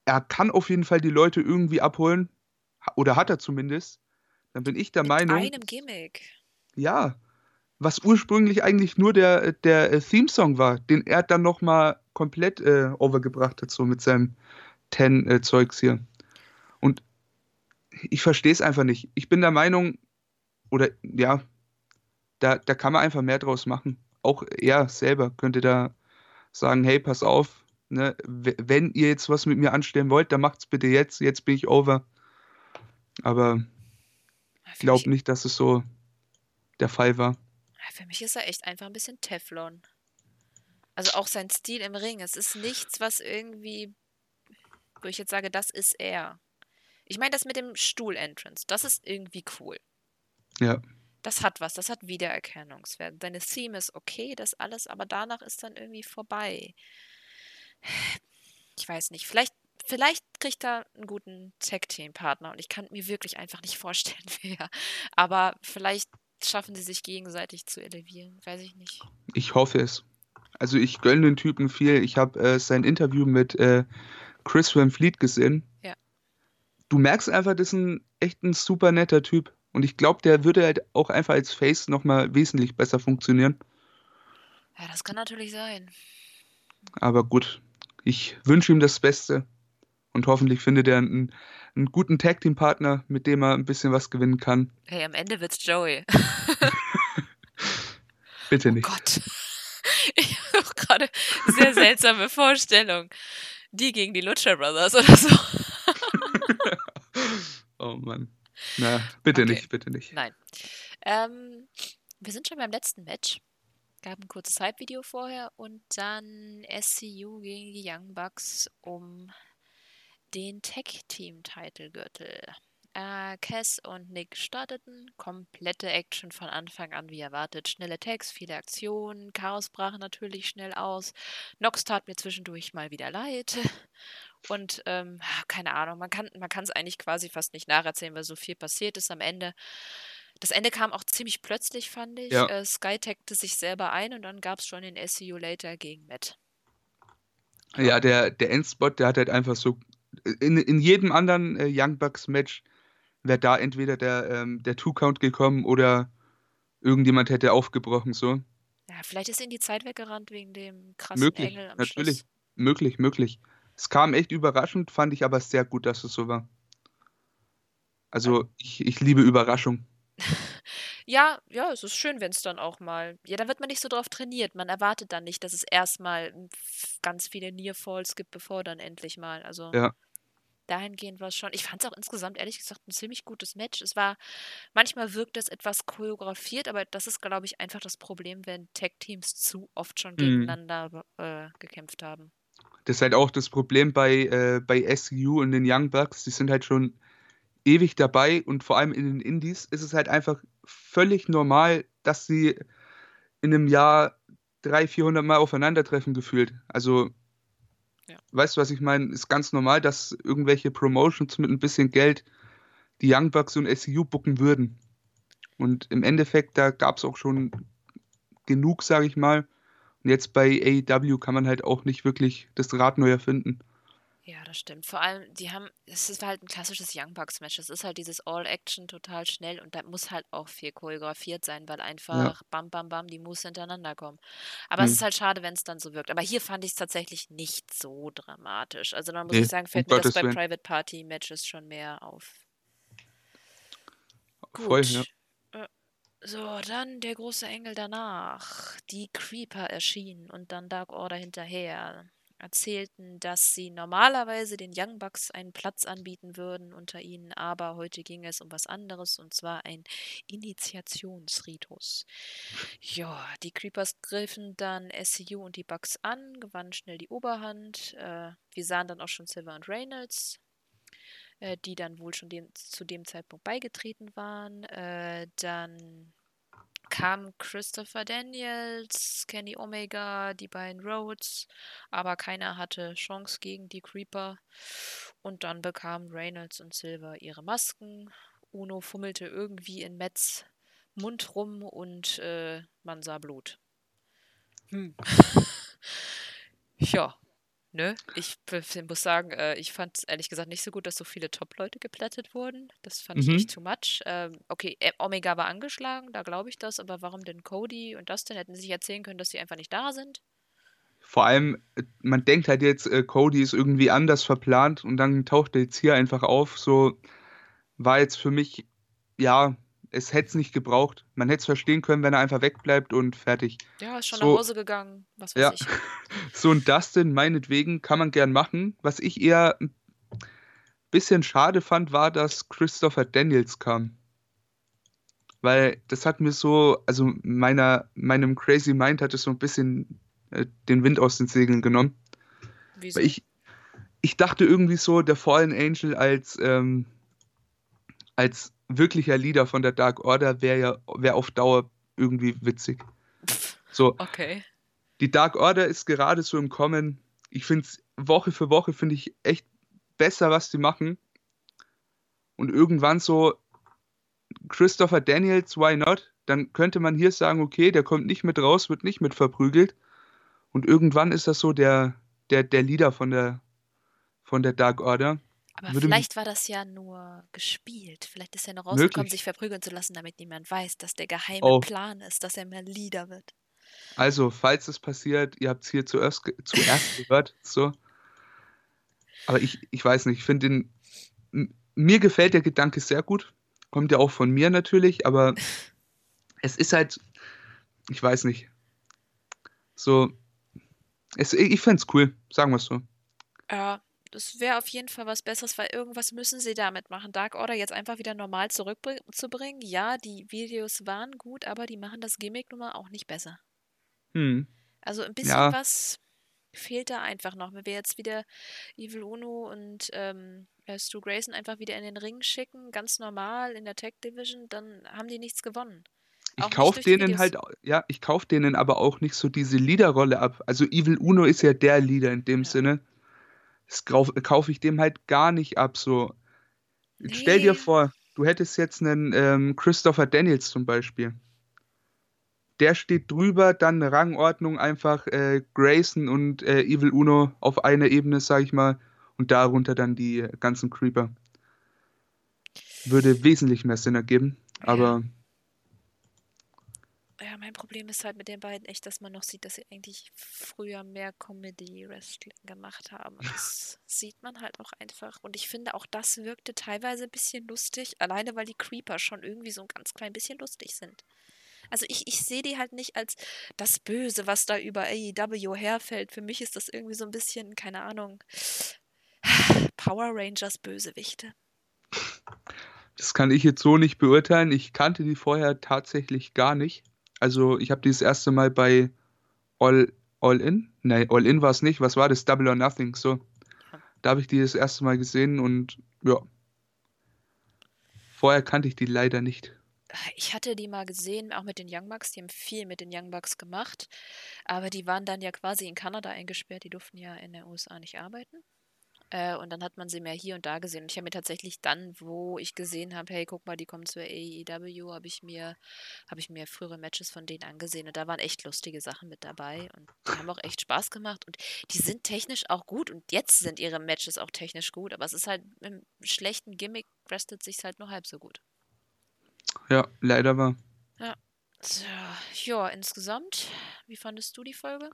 er kann auf jeden Fall die Leute irgendwie abholen, oder hat er zumindest. Dann bin ich der Mit Meinung, einem Gimmick. ja, was ursprünglich eigentlich nur der, der äh, Theme-Song war, den er dann nochmal komplett äh, overgebracht hat, so mit seinem Ten-Zeugs hier. Und ich verstehe es einfach nicht. Ich bin der Meinung, oder ja, da, da kann man einfach mehr draus machen. Auch er selber könnte da sagen, hey, pass auf, ne, wenn ihr jetzt was mit mir anstellen wollt, dann macht's bitte jetzt, jetzt bin ich over. Aber ich glaube nicht, dass es so der Fall war. Für mich ist er echt einfach ein bisschen Teflon. Also auch sein Stil im Ring. Es ist nichts, was irgendwie, wo ich jetzt sage, das ist er. Ich meine, das mit dem Stuhl-Entrance, das ist irgendwie cool. Ja, Das hat was, das hat Wiedererkennungswert. Seine Theme ist okay, das alles, aber danach ist dann irgendwie vorbei. Ich weiß nicht, vielleicht, vielleicht kriegt er einen guten Tag-Team-Partner und ich kann mir wirklich einfach nicht vorstellen, *laughs* wer. Aber vielleicht schaffen sie sich gegenseitig zu elevieren, weiß ich nicht. ich hoffe es. Also ich gönne den Typen viel. Ich habe äh, sein Interview mit äh, Chris Van Fleet gesehen. Ja. Du merkst einfach, das ist ein echt ein super netter Typ. Und ich glaube, der würde halt auch einfach als Face nochmal wesentlich besser funktionieren. Ja, das kann natürlich sein. Aber gut, ich wünsche ihm das Beste. Und hoffentlich findet er einen, einen guten Tag-Team-Partner, mit dem er ein bisschen was gewinnen kann. Hey, am Ende wird's Joey. *laughs* *laughs* Bitte Oh nicht. Gott. *laughs* Ich habe gerade sehr seltsame Vorstellung. Die gegen die Lucha Brothers oder so. Oh Mann. Na, bitte Okay. nicht, bitte nicht. Nein. Ähm, wir sind schon beim letzten Match. Gab ein kurzes Hype-Video vorher und dann SCU gegen die Young Bucks um den Tag-Team-Titelgürtel. Äh, Cass und Nick starteten. Komplette Action von Anfang an wie erwartet. Schnelle Tags, viele Aktionen. Chaos brach natürlich schnell aus. Nox tat mir zwischendurch mal wieder leid. Und ähm, keine Ahnung, man kann man es eigentlich quasi fast nicht nacherzählen, weil so viel passiert ist am Ende. Das Ende kam auch ziemlich plötzlich, fand ich. Ja. Äh, Sky taggte sich selber ein und dann gab es schon den SCU Later gegen Matt. Ja, der, der Endspot, der hat halt einfach so. In, in jedem anderen äh, Young Bucks Match wäre da entweder der, ähm, der Two-Count gekommen oder irgendjemand hätte aufgebrochen, so. Ja, vielleicht ist ihnen die Zeit weggerannt wegen dem krassen Möglich, Engel am natürlich. Schluss. Möglich, möglich. Es kam echt überraschend, fand ich aber sehr gut, dass es so war. Also, ich, ich liebe Überraschung. *laughs* Ja, ja, es ist schön, wenn es dann auch mal. Ja, da wird man nicht so drauf trainiert. Man erwartet dann nicht, dass es erstmal f- ganz viele Nearfalls gibt, bevor dann endlich mal. Also Ja. Dahingehend war es schon. Ich fand es auch insgesamt ehrlich gesagt ein ziemlich gutes Match. Es war, manchmal wirkt es etwas choreografiert, aber das ist, glaube ich, einfach das Problem, wenn Tag-Teams zu oft schon Mhm. gegeneinander äh, gekämpft haben. Das ist halt auch das Problem bei, äh, bei SCU und den Young Bucks. Die sind halt schon ewig dabei und vor allem in den Indies ist es halt einfach völlig normal, dass sie in einem Jahr 300, 400 Mal aufeinandertreffen gefühlt. Also, Ja. weißt du, was ich meine? Ist ganz normal, dass irgendwelche Promotions mit ein bisschen Geld die Young Bucks und SCU bucken würden. Und im Endeffekt, da gab es auch schon genug, sage ich mal. Und jetzt bei AEW kann man halt auch nicht wirklich das Rad neu erfinden. Ja, das stimmt. Vor allem, die haben, es ist halt ein klassisches Young Bucks Match. Es ist halt dieses All-Action total schnell und da muss halt auch viel choreografiert sein, weil einfach bam, bam, bam die Moves hintereinander kommen. Aber es Hm. ist halt schade, wenn es dann so wirkt. Aber hier fand ich es tatsächlich nicht so dramatisch. Also dann muss Nee, ich sagen, fällt mir das bei. Private Party Matches schon mehr auf. Voll, Gut. ja. Äh, So, dann der große Engel danach. Die Creeper erschienen und dann Dark Order hinterher. Erzählten, dass sie normalerweise den Young Bucks einen Platz anbieten würden unter ihnen, aber heute ging es um was anderes und zwar ein Initiationsritus. Ja, die Creepers griffen dann SCU und die Bucks an, gewannen schnell die Oberhand. Äh, wir sahen dann auch schon Silver und Reynolds, äh, die dann wohl schon dem, zu dem Zeitpunkt beigetreten waren. Äh, dann kam Christopher Daniels, Kenny Omega, die beiden Rhodes, aber keiner hatte Chance gegen die Creeper. Und dann bekamen Reynolds und Silver ihre Masken. Uno fummelte irgendwie in Mets Mund rum und äh, man sah Blut. Hm. *laughs* ja, ne? Ich muss sagen, äh, ich fand es ehrlich gesagt nicht so gut, dass so viele Top-Leute geplättet wurden. Das fand ich Mhm. echt too much. Ähm, okay, äh, Omega war angeschlagen, da glaube ich das, aber warum denn Cody und Dustin hätten sich erzählen können, dass sie einfach nicht da sind? Vor allem, äh, man denkt halt jetzt, Cody ist irgendwie anders verplant und dann taucht er jetzt hier einfach auf. So war jetzt für mich, ja, es hätte es nicht gebraucht. Man hätte es verstehen können, wenn er einfach wegbleibt und fertig. Ja, ist schon So- nach Hause gegangen, was weiß Ja. ich. *laughs* So ein Dustin, meinetwegen, kann man gern machen. Was ich eher ein bisschen schade fand, war, dass Christopher Daniels kam. Weil das hat mir so, also meiner, meinem Crazy Mind hat es so ein bisschen äh, den Wind aus den Segeln genommen. Wieso? Weil ich, ich dachte irgendwie so, der Fallen Angel als, ähm, als wirklicher Leader von der Dark Order wäre ja wär auf Dauer irgendwie witzig. So, Okay. die Dark Order ist gerade so im Kommen. Ich finde es Woche für Woche finde ich echt besser, was die machen. Und irgendwann so Christopher Daniels, why not? Dann könnte man hier sagen, okay, der kommt nicht mit raus, wird nicht mit verprügelt. Und irgendwann ist das so der, der, der Leader von der, von der Dark Order. Aber vielleicht war das ja nur gespielt. Vielleicht ist er noch rausgekommen, Möglich. sich verprügeln zu lassen, damit niemand weiß, dass der geheime Oh. Plan ist, dass er mehr Leader wird. Also, falls es passiert, ihr habt es hier zuerst, zuerst *laughs* gehört. So. Aber ich, ich weiß nicht, ich finde den. Mir gefällt der Gedanke sehr gut. Kommt ja auch von mir natürlich, aber *laughs* es ist halt. Ich weiß nicht. So. Es, ich fände es cool, sagen wir es so. Ja, das wäre auf jeden Fall was Besseres, weil irgendwas müssen sie damit machen. Dark Order jetzt einfach wieder normal zurückzubringen. Ja, die Videos waren gut, aber die machen das Gimmick nun mal auch nicht besser. Hm. Also ein bisschen Ja. was fehlt da einfach noch. Wenn wir jetzt wieder Evil Uno und ähm, Stu Grayson einfach wieder in den Ring schicken, ganz normal in der Tech Division, dann haben die nichts gewonnen. Ich kaufe denen halt, ja, ich kaufe denen aber auch nicht so diese Leaderrolle ab. Also Evil Uno ist ja der Leader in dem ja. Sinne. Das kaufe ich dem halt gar nicht ab. So, nee. stell dir vor, du hättest jetzt einen ähm, Christopher Daniels zum Beispiel. Der steht drüber, dann eine Rangordnung einfach äh, Grayson und äh, Evil Uno auf einer Ebene, sag ich mal, und darunter dann die ganzen Creeper. Würde wesentlich mehr Sinn ergeben, aber. Ja, mein Problem ist halt mit den beiden echt, dass man noch sieht, dass sie eigentlich früher mehr Comedy-Wrestling gemacht haben. Das *laughs* sieht man halt auch einfach. Und ich finde, auch das wirkte teilweise ein bisschen lustig, alleine weil die Creeper schon irgendwie so ein ganz klein bisschen lustig sind. Also ich, ich sehe die halt nicht als das Böse, was da über AEW herfällt. Für mich ist das irgendwie so ein bisschen, keine Ahnung, *sighs* Power Rangers Bösewichte. Das kann ich jetzt so nicht beurteilen. Ich kannte die vorher tatsächlich gar nicht. Also ich habe die das erste Mal bei All, All In. Nein, All In war es nicht. Was war das? Double or Nothing. So. Da habe ich die das erste Mal gesehen und ja. Vorher kannte ich die leider nicht. Ich hatte die mal gesehen, auch mit den Young Bucks. Die haben viel mit den Young Bucks gemacht. Aber die waren dann ja quasi in Kanada eingesperrt. Die durften ja in den USA nicht arbeiten. Äh, und dann hat man sie mehr hier und da gesehen. Und ich habe mir tatsächlich dann, wo ich gesehen habe, hey, guck mal, die kommen zur AEW, habe ich mir, habe ich mir frühere Matches von denen angesehen. Und da waren echt lustige Sachen mit dabei. Und die haben auch echt Spaß gemacht. Und die sind technisch auch gut. Und jetzt sind ihre Matches auch technisch gut. Aber es ist halt mit einem schlechten Gimmick wrestelt sich halt nur halb so gut. Ja, leider war. Ja. So, ja, insgesamt, wie fandest du die Folge?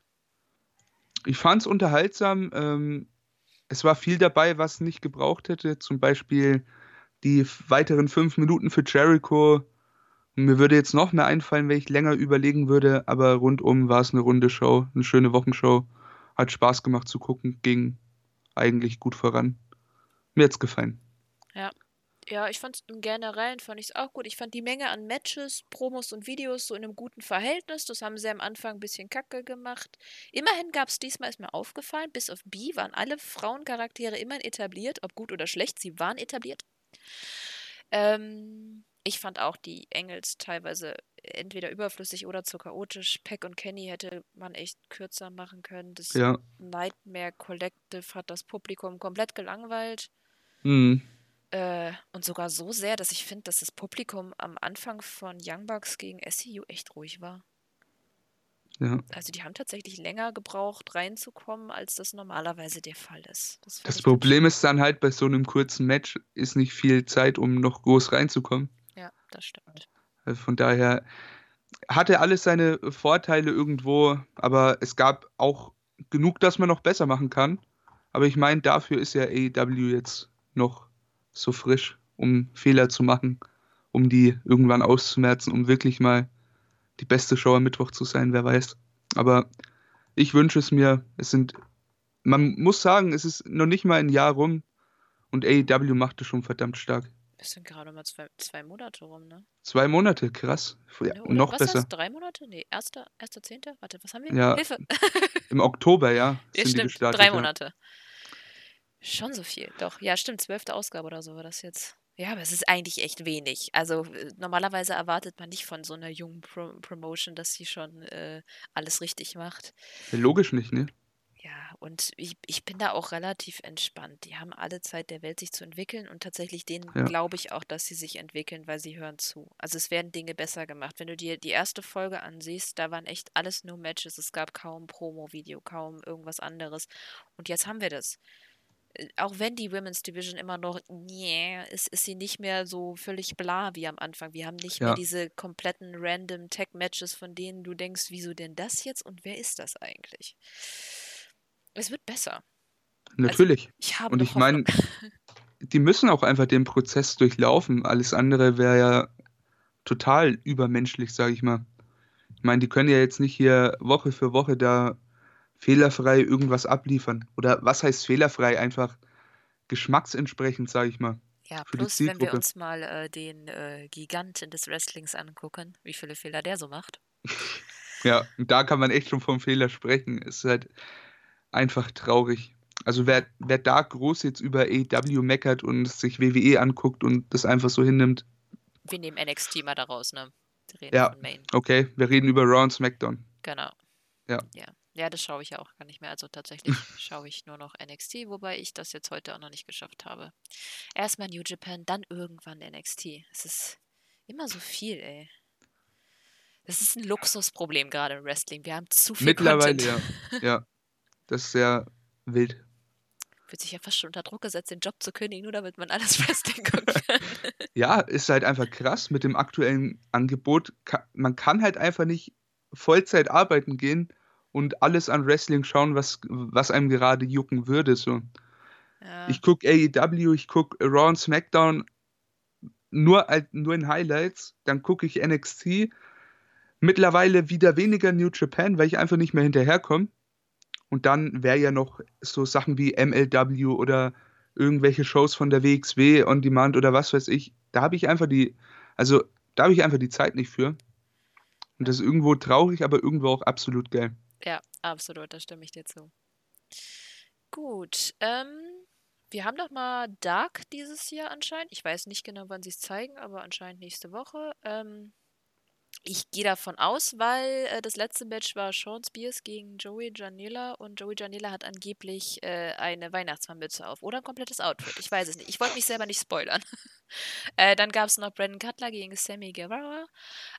Ich fand es unterhaltsam. Ähm, es war viel dabei, was nicht gebraucht hätte. Zum Beispiel die weiteren fünf Minuten für Jericho. Mir würde jetzt noch mehr einfallen, wenn ich länger überlegen würde, aber rundum war es eine runde Show, eine schöne Wochenshow. Hat Spaß gemacht zu gucken, ging eigentlich gut voran. Mir hat's gefallen. Ja, ja, ich fand im Generellen fand ich es auch gut. Ich fand die Menge an Matches, Promos und Videos so in einem guten Verhältnis. Das haben sie am Anfang ein bisschen kacke gemacht. Immerhin gab es diesmal, ist mir aufgefallen, bis auf B waren alle Frauencharaktere immer etabliert, ob gut oder schlecht, sie waren etabliert. Ähm, ich fand auch die Engels teilweise entweder überflüssig oder zu chaotisch. Peck und Kenny hätte man echt kürzer machen können. Das ja. Nightmare Collective hat das Publikum komplett gelangweilt. Mhm. Äh, und sogar so sehr, dass ich finde, dass das Publikum am Anfang von Young Bucks gegen SCU echt ruhig war. Ja. Also die haben tatsächlich länger gebraucht, reinzukommen, als das normalerweise der Fall ist. Das, das Problem ist dann halt, bei so einem kurzen Match ist nicht viel Zeit, um noch groß reinzukommen. Ja, das stimmt. Also von daher hatte alles seine Vorteile irgendwo, aber es gab auch genug, dass man noch besser machen kann. Aber ich meine, dafür ist ja AEW jetzt noch so frisch, um Fehler zu machen, um die irgendwann auszumerzen, um wirklich mal die beste Show am Mittwoch zu sein, wer weiß. Aber ich wünsche es mir. Es sind, man muss sagen, es ist noch nicht mal ein Jahr rum und AEW macht es schon verdammt stark. Es sind gerade mal zwei, zwei Monate rum, ne? Zwei Monate, krass. Ja, ne, noch was besser. Heißt, drei Monate? Nee, erster, erster Zehnter? Warte, was haben wir? Ja, Hilfe. Im Oktober, ja. ja stimmt, drei Monate. Ja. Schon so viel, doch. Ja, stimmt, zwölfte Ausgabe oder so war das jetzt. Ja, aber es ist eigentlich echt wenig. Also äh, normalerweise erwartet man nicht von so einer jungen Pro Promotion, dass sie schon äh, alles richtig macht. logisch nicht, ne? Ja, und ich, ich bin da auch relativ entspannt. Die haben alle Zeit der Welt, sich zu entwickeln und tatsächlich denen ja. glaube ich auch, dass sie sich entwickeln, weil sie hören zu. Also es werden Dinge besser gemacht. Wenn du dir die erste Folge ansiehst, da waren echt alles nur Matches. Es gab kaum Promo-Video, kaum irgendwas anderes. Und jetzt haben wir das auch wenn die Women's Division immer noch, yeah, ist, ist sie nicht mehr so völlig bla wie am Anfang. Wir haben nicht ja. mehr diese kompletten random Tech-Matches, von denen du denkst, wieso denn das jetzt und wer ist das eigentlich? Es wird besser. Also, Natürlich. Also, ich habe und ich meine, *laughs* die müssen auch einfach den Prozess durchlaufen. Alles andere wäre ja total übermenschlich, sage ich mal. Ich meine, die können ja jetzt nicht hier Woche für Woche da fehlerfrei irgendwas abliefern. Oder was heißt fehlerfrei? Einfach geschmacksentsprechend, sage ich mal. Ja, plus wenn wir uns mal äh, den äh, Giganten des Wrestlings angucken, wie viele Fehler der so macht. *laughs* ja, und da kann man echt schon vom Fehler sprechen. Es ist halt, einfach traurig. Also wer, wer da groß jetzt über AEW meckert und sich WWE anguckt und das einfach so hinnimmt. Wir nehmen NXT mal daraus, ne? Ja, okay, wir reden über Raw und SmackDown. Genau. Ja. ja. Ja, das schaue ich ja auch gar nicht mehr. Also tatsächlich schaue ich nur noch NXT, wobei ich das jetzt heute auch noch nicht geschafft habe. Erstmal New Japan, dann irgendwann NXT. Es ist immer so viel, ey. Das ist ein Luxusproblem gerade im Wrestling. Wir haben zu viel Mittlerweile, Content. ja. Ja. Das ist sehr wild. Wird sich ja fast schon unter Druck gesetzt, den Job zu kündigen, nur damit man alles *laughs* Wrestling gucken kann. *laughs* ja, ist halt einfach krass mit dem aktuellen Angebot. Man kann halt einfach nicht Vollzeit arbeiten gehen und alles an Wrestling schauen, was, was einem gerade jucken würde. So. Ja. Ich gucke AEW, ich gucke Raw und SmackDown nur, nur in Highlights, dann gucke ich NXT. Mittlerweile wieder weniger New Japan, weil ich einfach nicht mehr hinterherkomme. Und dann wäre ja noch so Sachen wie MLW oder irgendwelche Shows von der WXW on Demand oder was weiß ich. Da habe ich einfach die, also da habe ich einfach die Zeit nicht für. Und das ist irgendwo traurig, aber irgendwo auch absolut geil. Ja, absolut, da stimme ich dir zu. Gut, ähm, wir haben doch mal Dark dieses Jahr anscheinend. Ich weiß nicht genau, wann sie es zeigen, aber anscheinend nächste Woche. Ähm, ich gehe davon aus, weil äh, das letzte Match war Sean Spears gegen Joey Janela und Joey Janela hat angeblich äh, eine Weihnachtsmannmütze auf oder ein komplettes Outfit. Ich weiß es nicht. Ich wollte mich selber nicht spoilern. *laughs* äh, dann gab es noch Brandon Cutler gegen Sammy Guevara,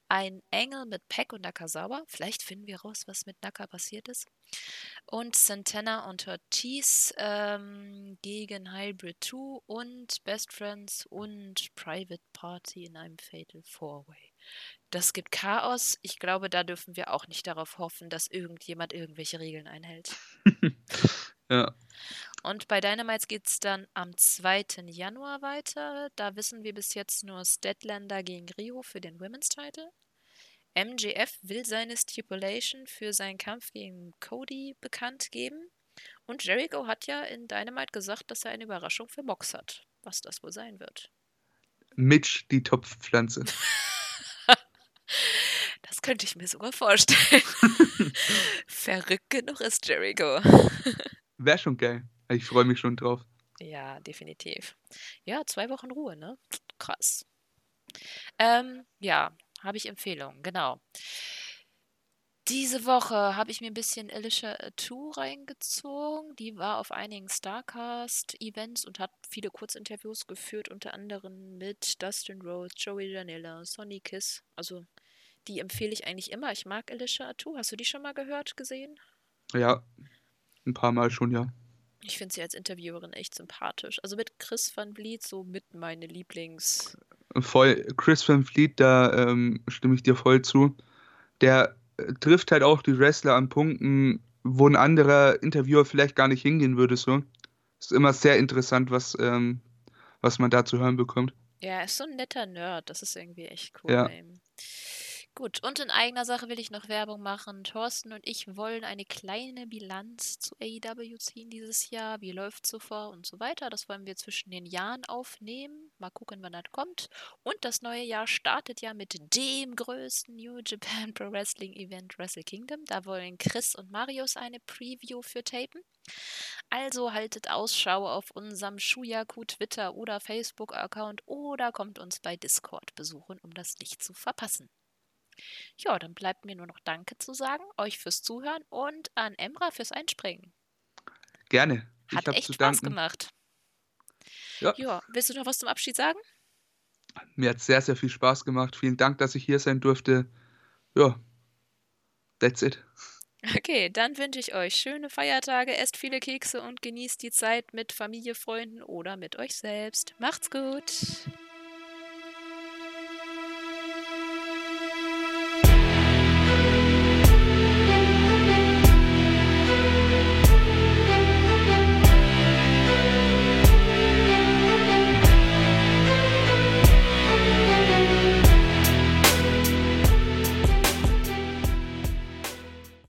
ein Engel mit Peck und Nakazawa. Vielleicht finden wir raus, was mit Naka passiert ist. Und Santana und Ortiz ähm, gegen Hybrid 2 und Best Friends und Private Party in einem Fatal Four Way. Das gibt Chaos. Ich glaube, da dürfen wir auch nicht darauf hoffen, dass irgendjemand irgendwelche Regeln einhält. *laughs* ja. Und bei Dynamites geht es dann am 2. Januar weiter. Da wissen wir bis jetzt nur Statlander gegen Rio für den Women's Title. MJF will seine Stipulation für seinen Kampf gegen Cody bekannt geben. Und Jericho hat ja in Dynamite gesagt, dass er eine Überraschung für Mox hat. Was das wohl sein wird. Mitch, die Topfpflanze. *laughs* Das könnte ich mir sogar vorstellen. *laughs* Verrückt genug ist Jericho. Wäre schon geil. Ich freue mich schon drauf. Ja, definitiv. Ja, zwei Wochen Ruhe, ne? Krass. Ähm, ja, habe ich Empfehlungen, genau. Diese Woche habe ich mir ein bisschen Alicia 2 reingezogen. Die war auf einigen Starcast-Events und hat viele Kurzinterviews geführt, unter anderem mit Dustin Rhodes, Joey Janela, Sonny Kiss. Also die empfehle ich eigentlich immer. Ich mag Alicia Atu. Hast du die schon mal gehört, gesehen? Ja, ein paar Mal schon, ja. Ich finde sie als Interviewerin echt sympathisch. Also mit Chris Van Vliet so mit meine Lieblings. Voll, Chris Van Vliet, da ähm, stimme ich dir voll zu. Der äh, trifft halt auch die Wrestler an Punkten, wo ein anderer Interviewer vielleicht gar nicht hingehen würde. So. Ist immer sehr interessant, was, ähm, was man da zu hören bekommt. Ja, er ist so ein netter Nerd. Das ist irgendwie echt cool. Ja. Gut, und in eigener Sache will ich noch Werbung machen. Thorsten und ich wollen eine kleine Bilanz zu AEW ziehen dieses Jahr. Wie läuft so vor und so weiter. Das wollen wir zwischen den Jahren aufnehmen. Mal gucken, wann das kommt. Und das neue Jahr startet ja mit dem größten New Japan *laughs* Pro Wrestling Event Wrestle Kingdom. Da wollen Chris und Marius eine Preview für tapen. Also haltet Ausschau auf unserem Shuyaku Twitter oder Facebook-Account oder kommt uns bei Discord besuchen, um das nicht zu verpassen. Ja, dann bleibt mir nur noch Danke zu sagen, euch fürs Zuhören und an Emra fürs Einspringen. Gerne. Hat echt Spaß gemacht. Ja. ja. Willst du noch was zum Abschied sagen? Mir hat sehr, sehr viel Spaß gemacht. Vielen Dank, dass ich hier sein durfte. Ja, that's it. Okay, dann wünsche ich euch schöne Feiertage, esst viele Kekse und genießt die Zeit mit Familie, Freunden oder mit euch selbst. Macht's gut.